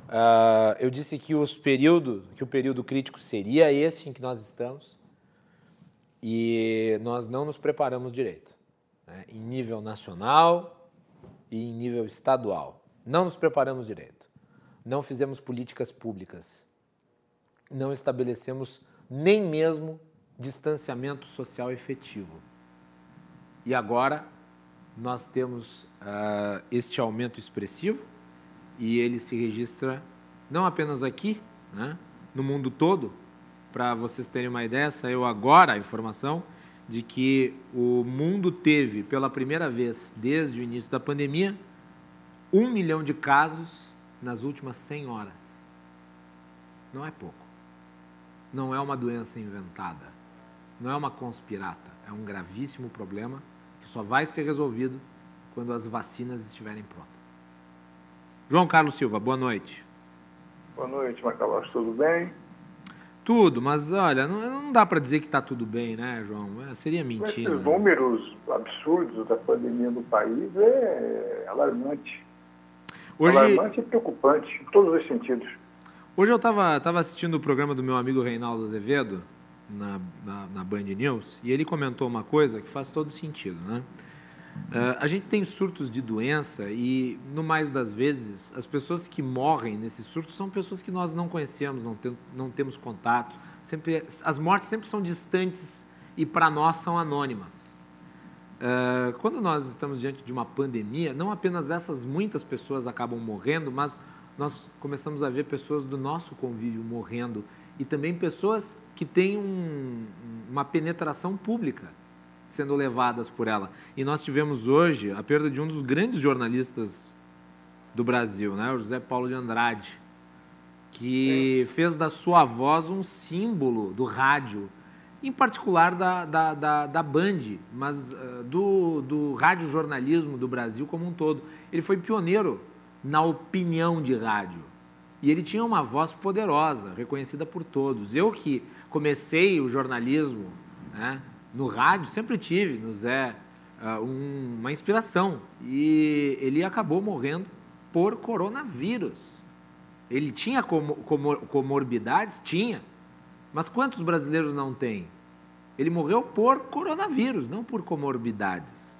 Uh, eu disse que, os período, que o período crítico seria esse em que nós estamos e nós não nos preparamos direito, né, em nível nacional, e em nível estadual. Não nos preparamos direito. Não fizemos políticas públicas. Não estabelecemos nem mesmo distanciamento social efetivo. E agora nós temos uh, este aumento expressivo e ele se registra não apenas aqui, né, no mundo todo. Para vocês terem uma ideia, saiu agora a informação de que o mundo teve, pela primeira vez desde o início da pandemia, um milhão de casos nas últimas 100 horas. Não é pouco. Não é uma doença inventada. Não é uma conspirata. É um gravíssimo problema que só vai ser resolvido quando as vacinas estiverem prontas. João Carlos Silva, boa noite. Boa noite, Macalós, tudo bem? Tudo, mas olha, não, não dá para dizer que está tudo bem, né, João? É, seria mentira. Esses números absurdos da pandemia no país é alarmante. Hoje... Alarmante e preocupante, em todos os sentidos. Hoje eu estava tava assistindo o programa do meu amigo Reinaldo Azevedo, na, na, na, Band News, e ele comentou uma coisa que faz todo sentido, né? Uh, a gente tem surtos de doença e, no mais das vezes, as pessoas que morrem nesses surtos são pessoas que nós não conhecemos, não, tem, não temos contato. Sempre, as mortes sempre são distantes e, para nós, são anônimas. Uh, quando nós estamos diante de uma pandemia, não apenas essas muitas pessoas acabam morrendo, mas nós começamos a ver pessoas do nosso convívio morrendo e também pessoas que têm um, uma penetração pública sendo levadas por ela. E nós tivemos hoje a perda de um dos grandes jornalistas do Brasil, né? o José Paulo de Andrade, que fez da sua voz um símbolo do rádio, em particular da, da, da, da Band, mas uh, do, do rádio-jornalismo do Brasil como um todo. Ele foi pioneiro na opinião de rádio. E ele tinha uma voz poderosa, reconhecida por todos. Eu que comecei o jornalismo né, no rádio, sempre tive no Zé um, uma inspiração. E ele acabou morrendo por coronavírus. Ele tinha comor comorbidades? Tinha. Mas quantos brasileiros não têm? Ele morreu por coronavírus, não por comorbidades.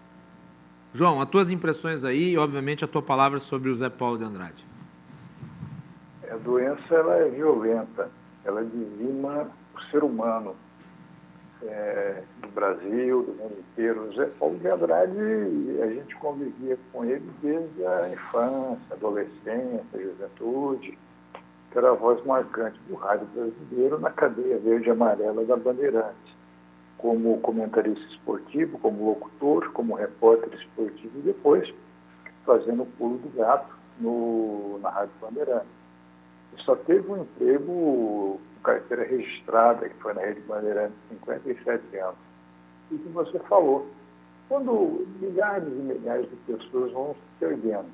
João, as tuas impressões aí e, obviamente, a tua palavra sobre o Zé Paulo de Andrade. A doença ela é violenta, ela dizima o ser humano é, do Brasil, do mundo inteiro. Zé Paulo de Andrade, a gente convivia com ele desde a infância, adolescência, juventude, que era a voz marcante do rádio brasileiro na cadeia verde e amarela da Bandeirantes, como comentarista esportivo, como locutor, como repórter esportivo e depois fazendo o pulo do gato no, na Rádio Bandeirantes. Só teve um emprego carteira registrada, que foi na Rede Bandeirantes, 57 anos. E que você falou, quando milhares e milhares de pessoas vão se perdendo,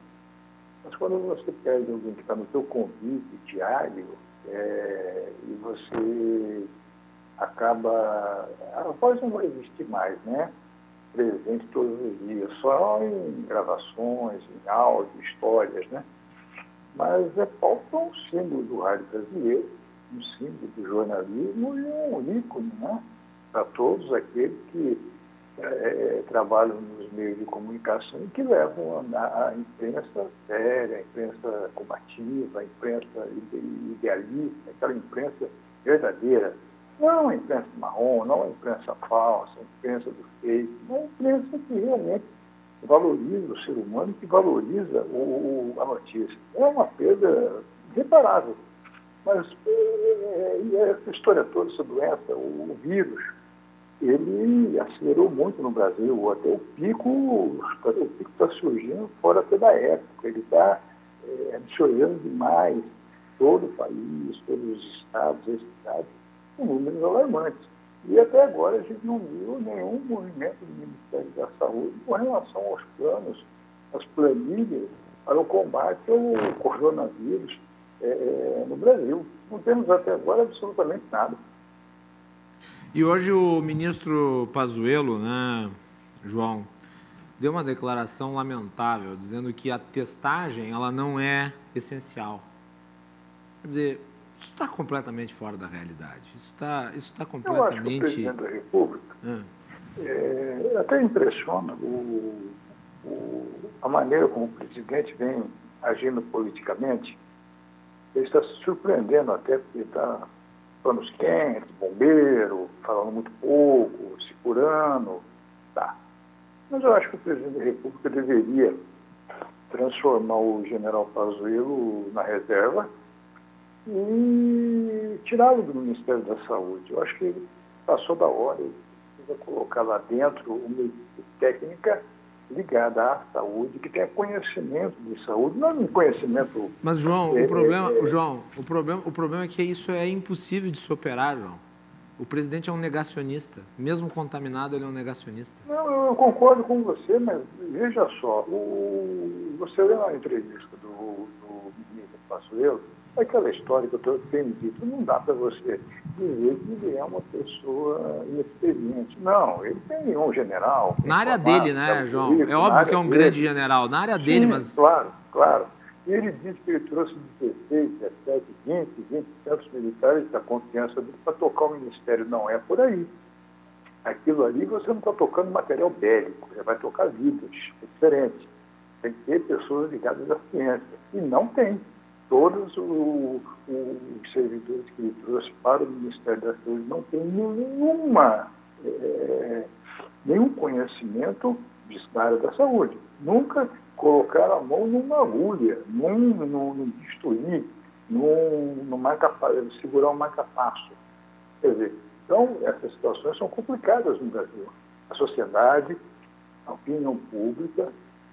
mas quando você perde alguém que está no seu convite diário, é, e você acaba. A voz não vai existir mais, né? Presente todos os dias, só em gravações, em áudio, histórias, né? Mas é Paulo é um símbolo do rádio brasileiro um símbolo do jornalismo e um ícone né, para todos aqueles que é, trabalham nos meios de comunicação e que levam a, a imprensa séria, a imprensa combativa, a imprensa idealista, aquela imprensa verdadeira. Não a imprensa marrom, não a imprensa falsa, a imprensa do fake, não a imprensa que realmente valoriza o ser humano, que valoriza o, a notícia. É uma perda reparável. Mas e, essa história toda, essa doença, o, vírus, ele acelerou muito no Brasil, até o pico, o pico está surgindo fora até da época, ele está é, absorvendo demais todo o país, todos os estados, as cidades, com números alarmantes. E até agora a gente não viu nenhum movimento do Ministério da Saúde com relação aos planos, às planilhas para o combate ao coronavírus é, é, no Brasil. Não temos até agora absolutamente nada. E hoje o ministro Pazuello, né, João, deu uma declaração lamentável, dizendo que a testagem ela não é essencial. Quer dizer, isso está completamente fora da realidade. Isso está isso tá completamente. Eu acho que o presidente da República ah. é, até impressiona o, o, a maneira como o presidente vem agindo politicamente ele está se surpreendendo até porque está panos quentes, bombeiro, falando muito pouco, se curando. Tá. Mas eu acho que o presidente da República deveria transformar o general Pazuello na reserva e tirá-lo do Ministério da Saúde. Eu acho que passou da hora, ele precisa colocar lá dentro uma técnica ligada à saúde, que tenha conhecimento de saúde, não um conhecimento. Mas João, é, o problema, é, João, o problema, o problema é que isso é impossível de se operar, João. O presidente é um negacionista, mesmo contaminado, ele é um negacionista. Não, eu concordo com você, mas veja só, o, você lê na entrevista do, do ministro Passoeiro, aquela história que eu tenho dito, não dá para você dizer que ele é uma pessoa inexperiente. Não, ele tem um general. Na área dele, né, João? é óbvio que é um dele. grande general. Na área Sim, dele, mas. Claro, claro. Ele disse que ele trouxe 16, 17, 20, 20 tantos militares da confiança dele para tocar o ministério. Não é por aí. Aquilo ali você não está tocando material bélico, você vai tocar vidas, é diferente. Tem que ter pessoas ligadas à ciência. E não tem. Todos os servidores que ele trouxe para o Ministério da Saúde não têm nenhuma, é, nenhum conhecimento da área da saúde. Nunca colocaram a mão numa agulha, num, num, num bisturi, num, num segurar um marca-passo. Quer dizer, então, essas situações são complicadas no Brasil. A sociedade, a opinião pública,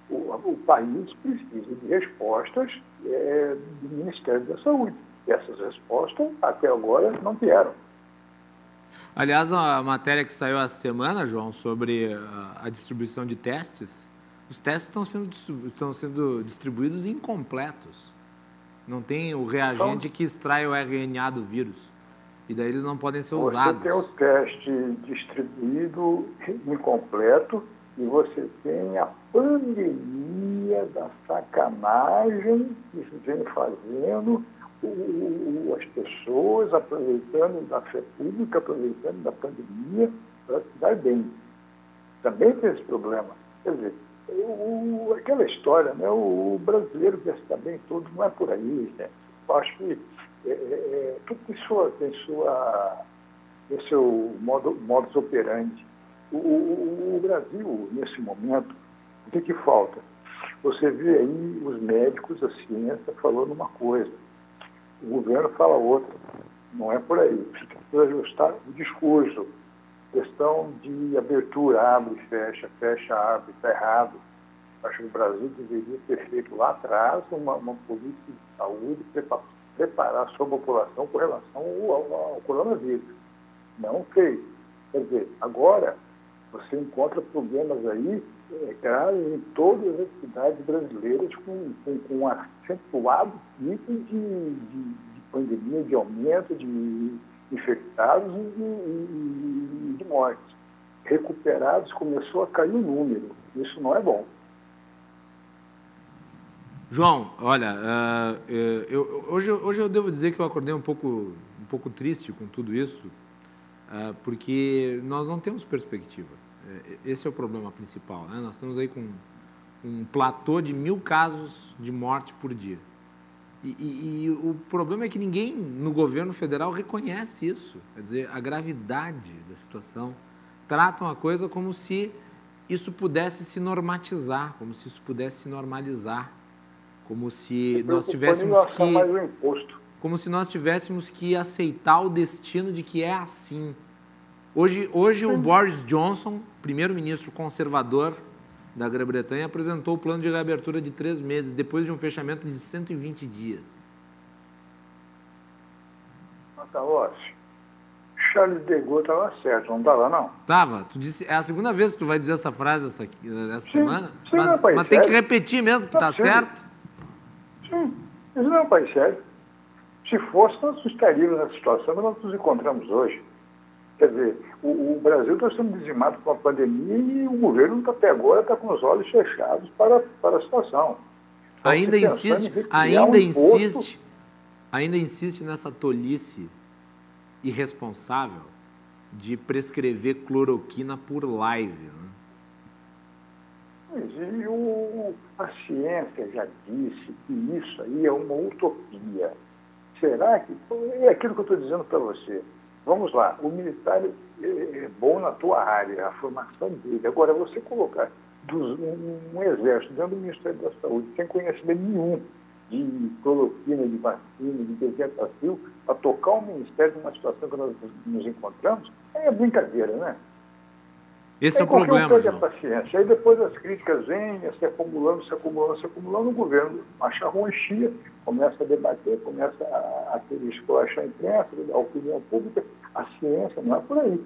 o, o país precisa de respostas é, do Ministério da Saúde. E essas respostas, até agora, não vieram. Aliás, a matéria que saiu essa semana, João, sobre a, distribuição de testes, os testes estão sendo, estão sendo distribuídos incompletos. Não tem o reagente então, que extrai o RNA do vírus. E daí eles não podem ser usados. Você tem o teste distribuído incompleto e você tem a pandemia da sacanagem que vem fazendo as pessoas aproveitando da fé pública, aproveitando da pandemia para se dar bem. Também tem esse problema. Quer dizer, o, aquela história, né, o, brasileiro quer se dar bem todo, não é por aí. Né? Acho que é, é, é, tudo tem sua, tem sua tem seu modo, modus operandi. O, o, o, Brasil, nesse momento, o que, que falta? Você vê aí os médicos, a ciência falando uma coisa, o governo fala outra. Não é por aí. Que ajustar o discurso. Questão de abertura, abre, fecha, fecha, abre, está errado. Acho que o Brasil deveria ter feito lá atrás uma, uma política de saúde preparar a sua população com relação ao, ao, ao coronavírus. Não fez. Quer dizer, agora você encontra problemas aí é, graves em todas as cidades brasileiras com, com, com um acentuado pico de, de, de, pandemia, de aumento de infectados e de, mortes. Recuperados começou a cair o número. Isso não é bom. João, olha, uh, eu, hoje, hoje eu devo dizer que eu acordei um pouco, um pouco triste com tudo isso, uh, porque nós não temos perspectiva. Esse é o problema principal. Né? Nós estamos aí com um platô de mil casos de morte por dia. E, e, e, o problema é que ninguém no governo federal reconhece isso. Quer dizer, a gravidade da situação. Tratam a coisa como se isso pudesse se normatizar, como se isso pudesse se normalizar como se nós tivéssemos que como se nós tivéssemos que aceitar o destino de que é assim. Hoje, hoje o Boris Johnson, primeiro-ministro conservador da Grã-Bretanha, apresentou o plano de reabertura de três meses, depois de um fechamento de 120 dias. Macalossi, Charles de Gaulle estava certo, não estava, não? Estava. Tu disse, é a segunda vez que tu vai dizer essa frase essa, essa sim, semana, sim, mas, mas tem que repetir mesmo, que está certo. Sim, isso não é um país sério. Se fosse, nós estaríamos nessa situação que nós nos encontramos hoje. Quer dizer, o, o Brasil está sendo dizimado com a pandemia e o governo até agora está com os olhos fechados para, para a situação. Então, ainda insiste, ainda um insiste, ainda insiste nessa tolice irresponsável de prescrever cloroquina por live. Né? E o, a ciência já disse que isso aí é uma utopia. Será que. É aquilo que eu estou dizendo para você. Vamos lá, o militar é, é bom na tua área, a formação dele. Agora, você colocar dos, um, um, exército dentro do Ministério da Saúde sem conhecimento nenhum de cloroquina, de vacina, de desertacil, para tocar o Ministério numa situação que nós nos encontramos, é brincadeira, né? Esse é o problema, João. paciência. Aí depois as críticas vêm, se acumulando, se acumulando, se acumulando, o governo acha ruim, chia, começa a debater, começa a, a querer esculachar a imprensa, a opinião pública. A ciência não é por aí.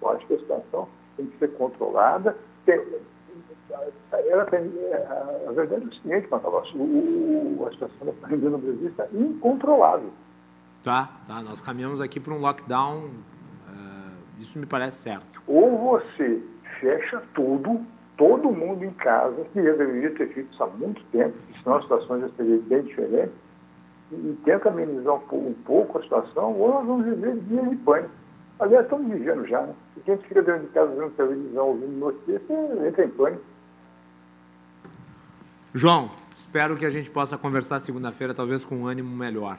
Eu acho que a situação tem que ser controlada. Tem, ela tem, a verdade é o seguinte, Macalossi, a situação da pandemia no Brasil está incontrolável. Tá, tá. Nós caminhamos aqui para um lockdown, uh, isso me parece certo. Ou você fecha tudo, todo mundo em casa, que já deveria ter feito isso há muito tempo, senão a situação já seria bem diferente, e, tenta amenizar um pouco, um pouco, a situação, ou nós vamos viver dias de pânico. Aliás, estamos vivendo já, né? E quem fica dentro de casa vendo televisão, ouvindo notícias, entra em pânico. João, espero que a gente possa conversar segunda-feira, talvez com um ânimo melhor.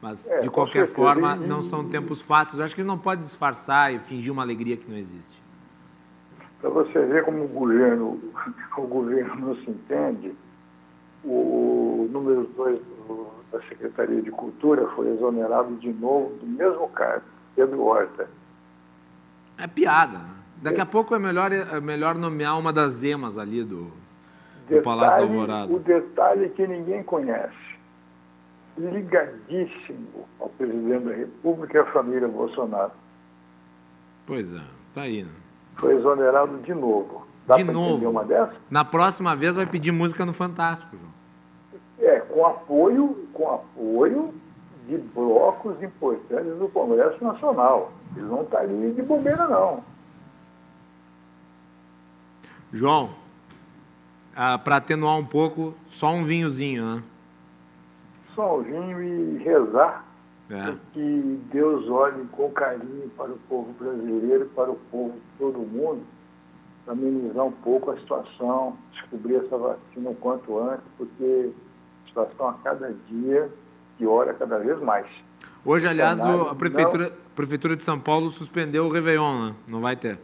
Mas, É, de qualquer certeza. forma, E- não são tempos fáceis. Eu acho que não pode disfarçar e fingir uma alegria que não existe. Para você ver como o governo, o governo não se entende, o número 2 da Secretaria de Cultura foi exonerado de novo do mesmo cargo, Pedro Horta. É piada. né? Daqui a pouco é melhor, é melhor nomear uma das emas ali do, do Palácio da Alvorada. o detalhe que ninguém conhece, ligadíssimo ao presidente da República e à família Bolsonaro. Pois é, tá aí. Né? Foi exonerado de novo. Dá De novo. uma dessas? Na próxima vez vai pedir música no Fantástico, João. Com apoio, com apoio de blocos importantes do Congresso Nacional. Ele não está ali de bobeira, não. João, ah, para atenuar um pouco, só um vinhozinho, né? Só um vinho e rezar É. que Deus olhe com carinho para o povo brasileiro para o povo de todo mundo, para amenizar um pouco a situação, descobrir essa vacina o quanto antes, porque situação a cada dia piora cada vez mais. Hoje, aliás, o- a prefeitura, a prefeitura de São Paulo suspendeu o Réveillon, né? Não vai ter.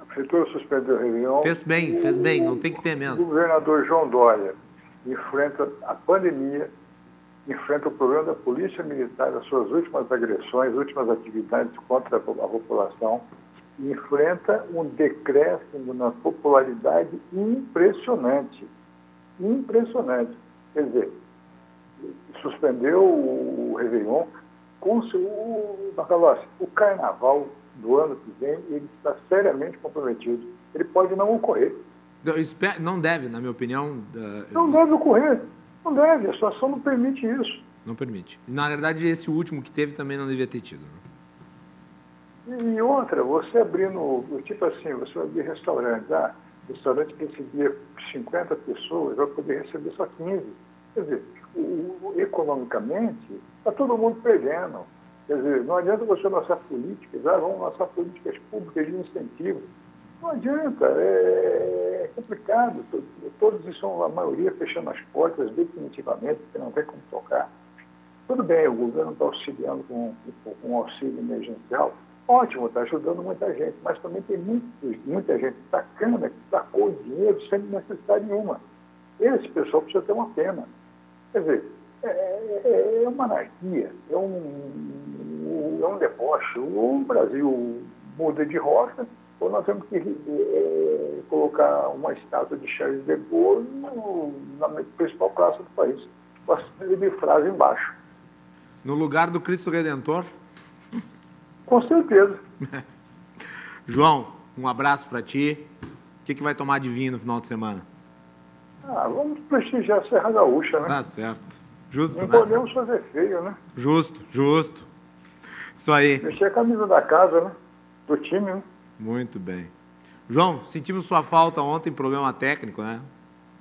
A prefeitura suspendeu o Réveillon. Fez bem, fez bem, não tem que ter O mesmo. governador João Dória enfrenta a pandemia, enfrenta o problema da polícia militar, as suas últimas agressões, últimas atividades contra a po- a população, enfrenta um decréscimo na popularidade impressionante. Impressionante. Quer dizer, suspendeu o Réveillon, com o, Macalossi, o carnaval do ano que vem, ele está seriamente comprometido. Ele pode não ocorrer. Eu espero- Não deve, na minha opinião. eh, Não deve ocorrer. Não deve. A situação não permite isso. Não permite. Na verdade, esse último que teve também não devia ter tido. né? E outra, você abrindo, tipo assim, você abrir restaurante, ah, restaurante que recebia 50 pessoas, vai poder receber só 15. Quer dizer, o- o- economicamente, está todo mundo perdendo. Quer dizer, não adianta você lançar políticas, ah, vamos lançar políticas públicas de incentivo. Não adianta, é, é complicado. To- Todos estão, a maioria, fechando as portas definitivamente, porque não tem como tocar. Tudo bem, o governo está auxiliando com, com auxílio emergencial. Ótimo, está ajudando muita gente, mas também tem muita gente sacana que sacou o dinheiro sem necessidade nenhuma. Esse pessoal precisa ter uma pena. Quer dizer, é, é- é uma anarquia, é um, é um deboche. O Brasil muda de rota, ou nós temos que é, colocar uma estátua de Charles de Gaulle no- na principal praça do país, com a frase embaixo. No lugar do Cristo Redentor. Com certeza. João, um abraço para ti. O que, que vai tomar de vinho no final de semana? Ah, vamos prestigiar a Serra Gaúcha, né? Tá certo. Justo, Não né? podemos fazer feio, né? Justo, justo. Isso aí. Vestir a camisa da casa, né? Do time, né? Muito bem. João, sentimos sua falta ontem, problema técnico, né?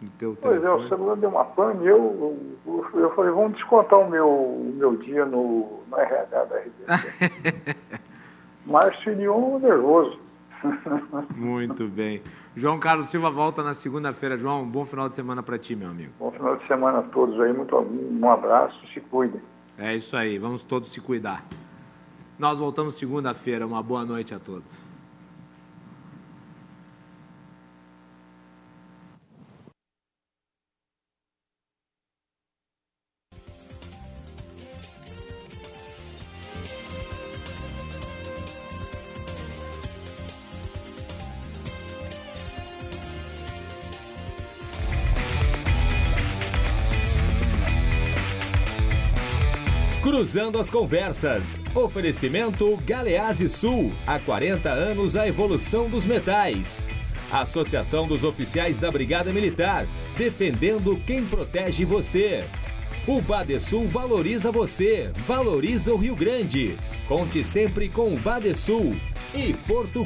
No teu Pois é, o telefone. celular deu uma pane e eu, eu, eu falei, vamos descontar o meu, o meu dia no, no RH da RDC. Márcio Lyon nervoso. Muito bem. João Carlos Silva volta na segunda-feira. João, um bom final de semana para ti, meu amigo. Bom final de semana a todos aí, muito, um abraço, se cuidem. É isso aí, vamos todos se cuidar. Nós voltamos segunda-feira. Uma boa noite a todos. Cruzando as conversas. Oferecimento Galease Sul. Há 40 anos a evolução dos metais. Associação dos Oficiais da Brigada Militar. Defendendo quem protege você. O Badesul valoriza você. Valoriza o Rio Grande. Conte sempre com o Badesul. E Porto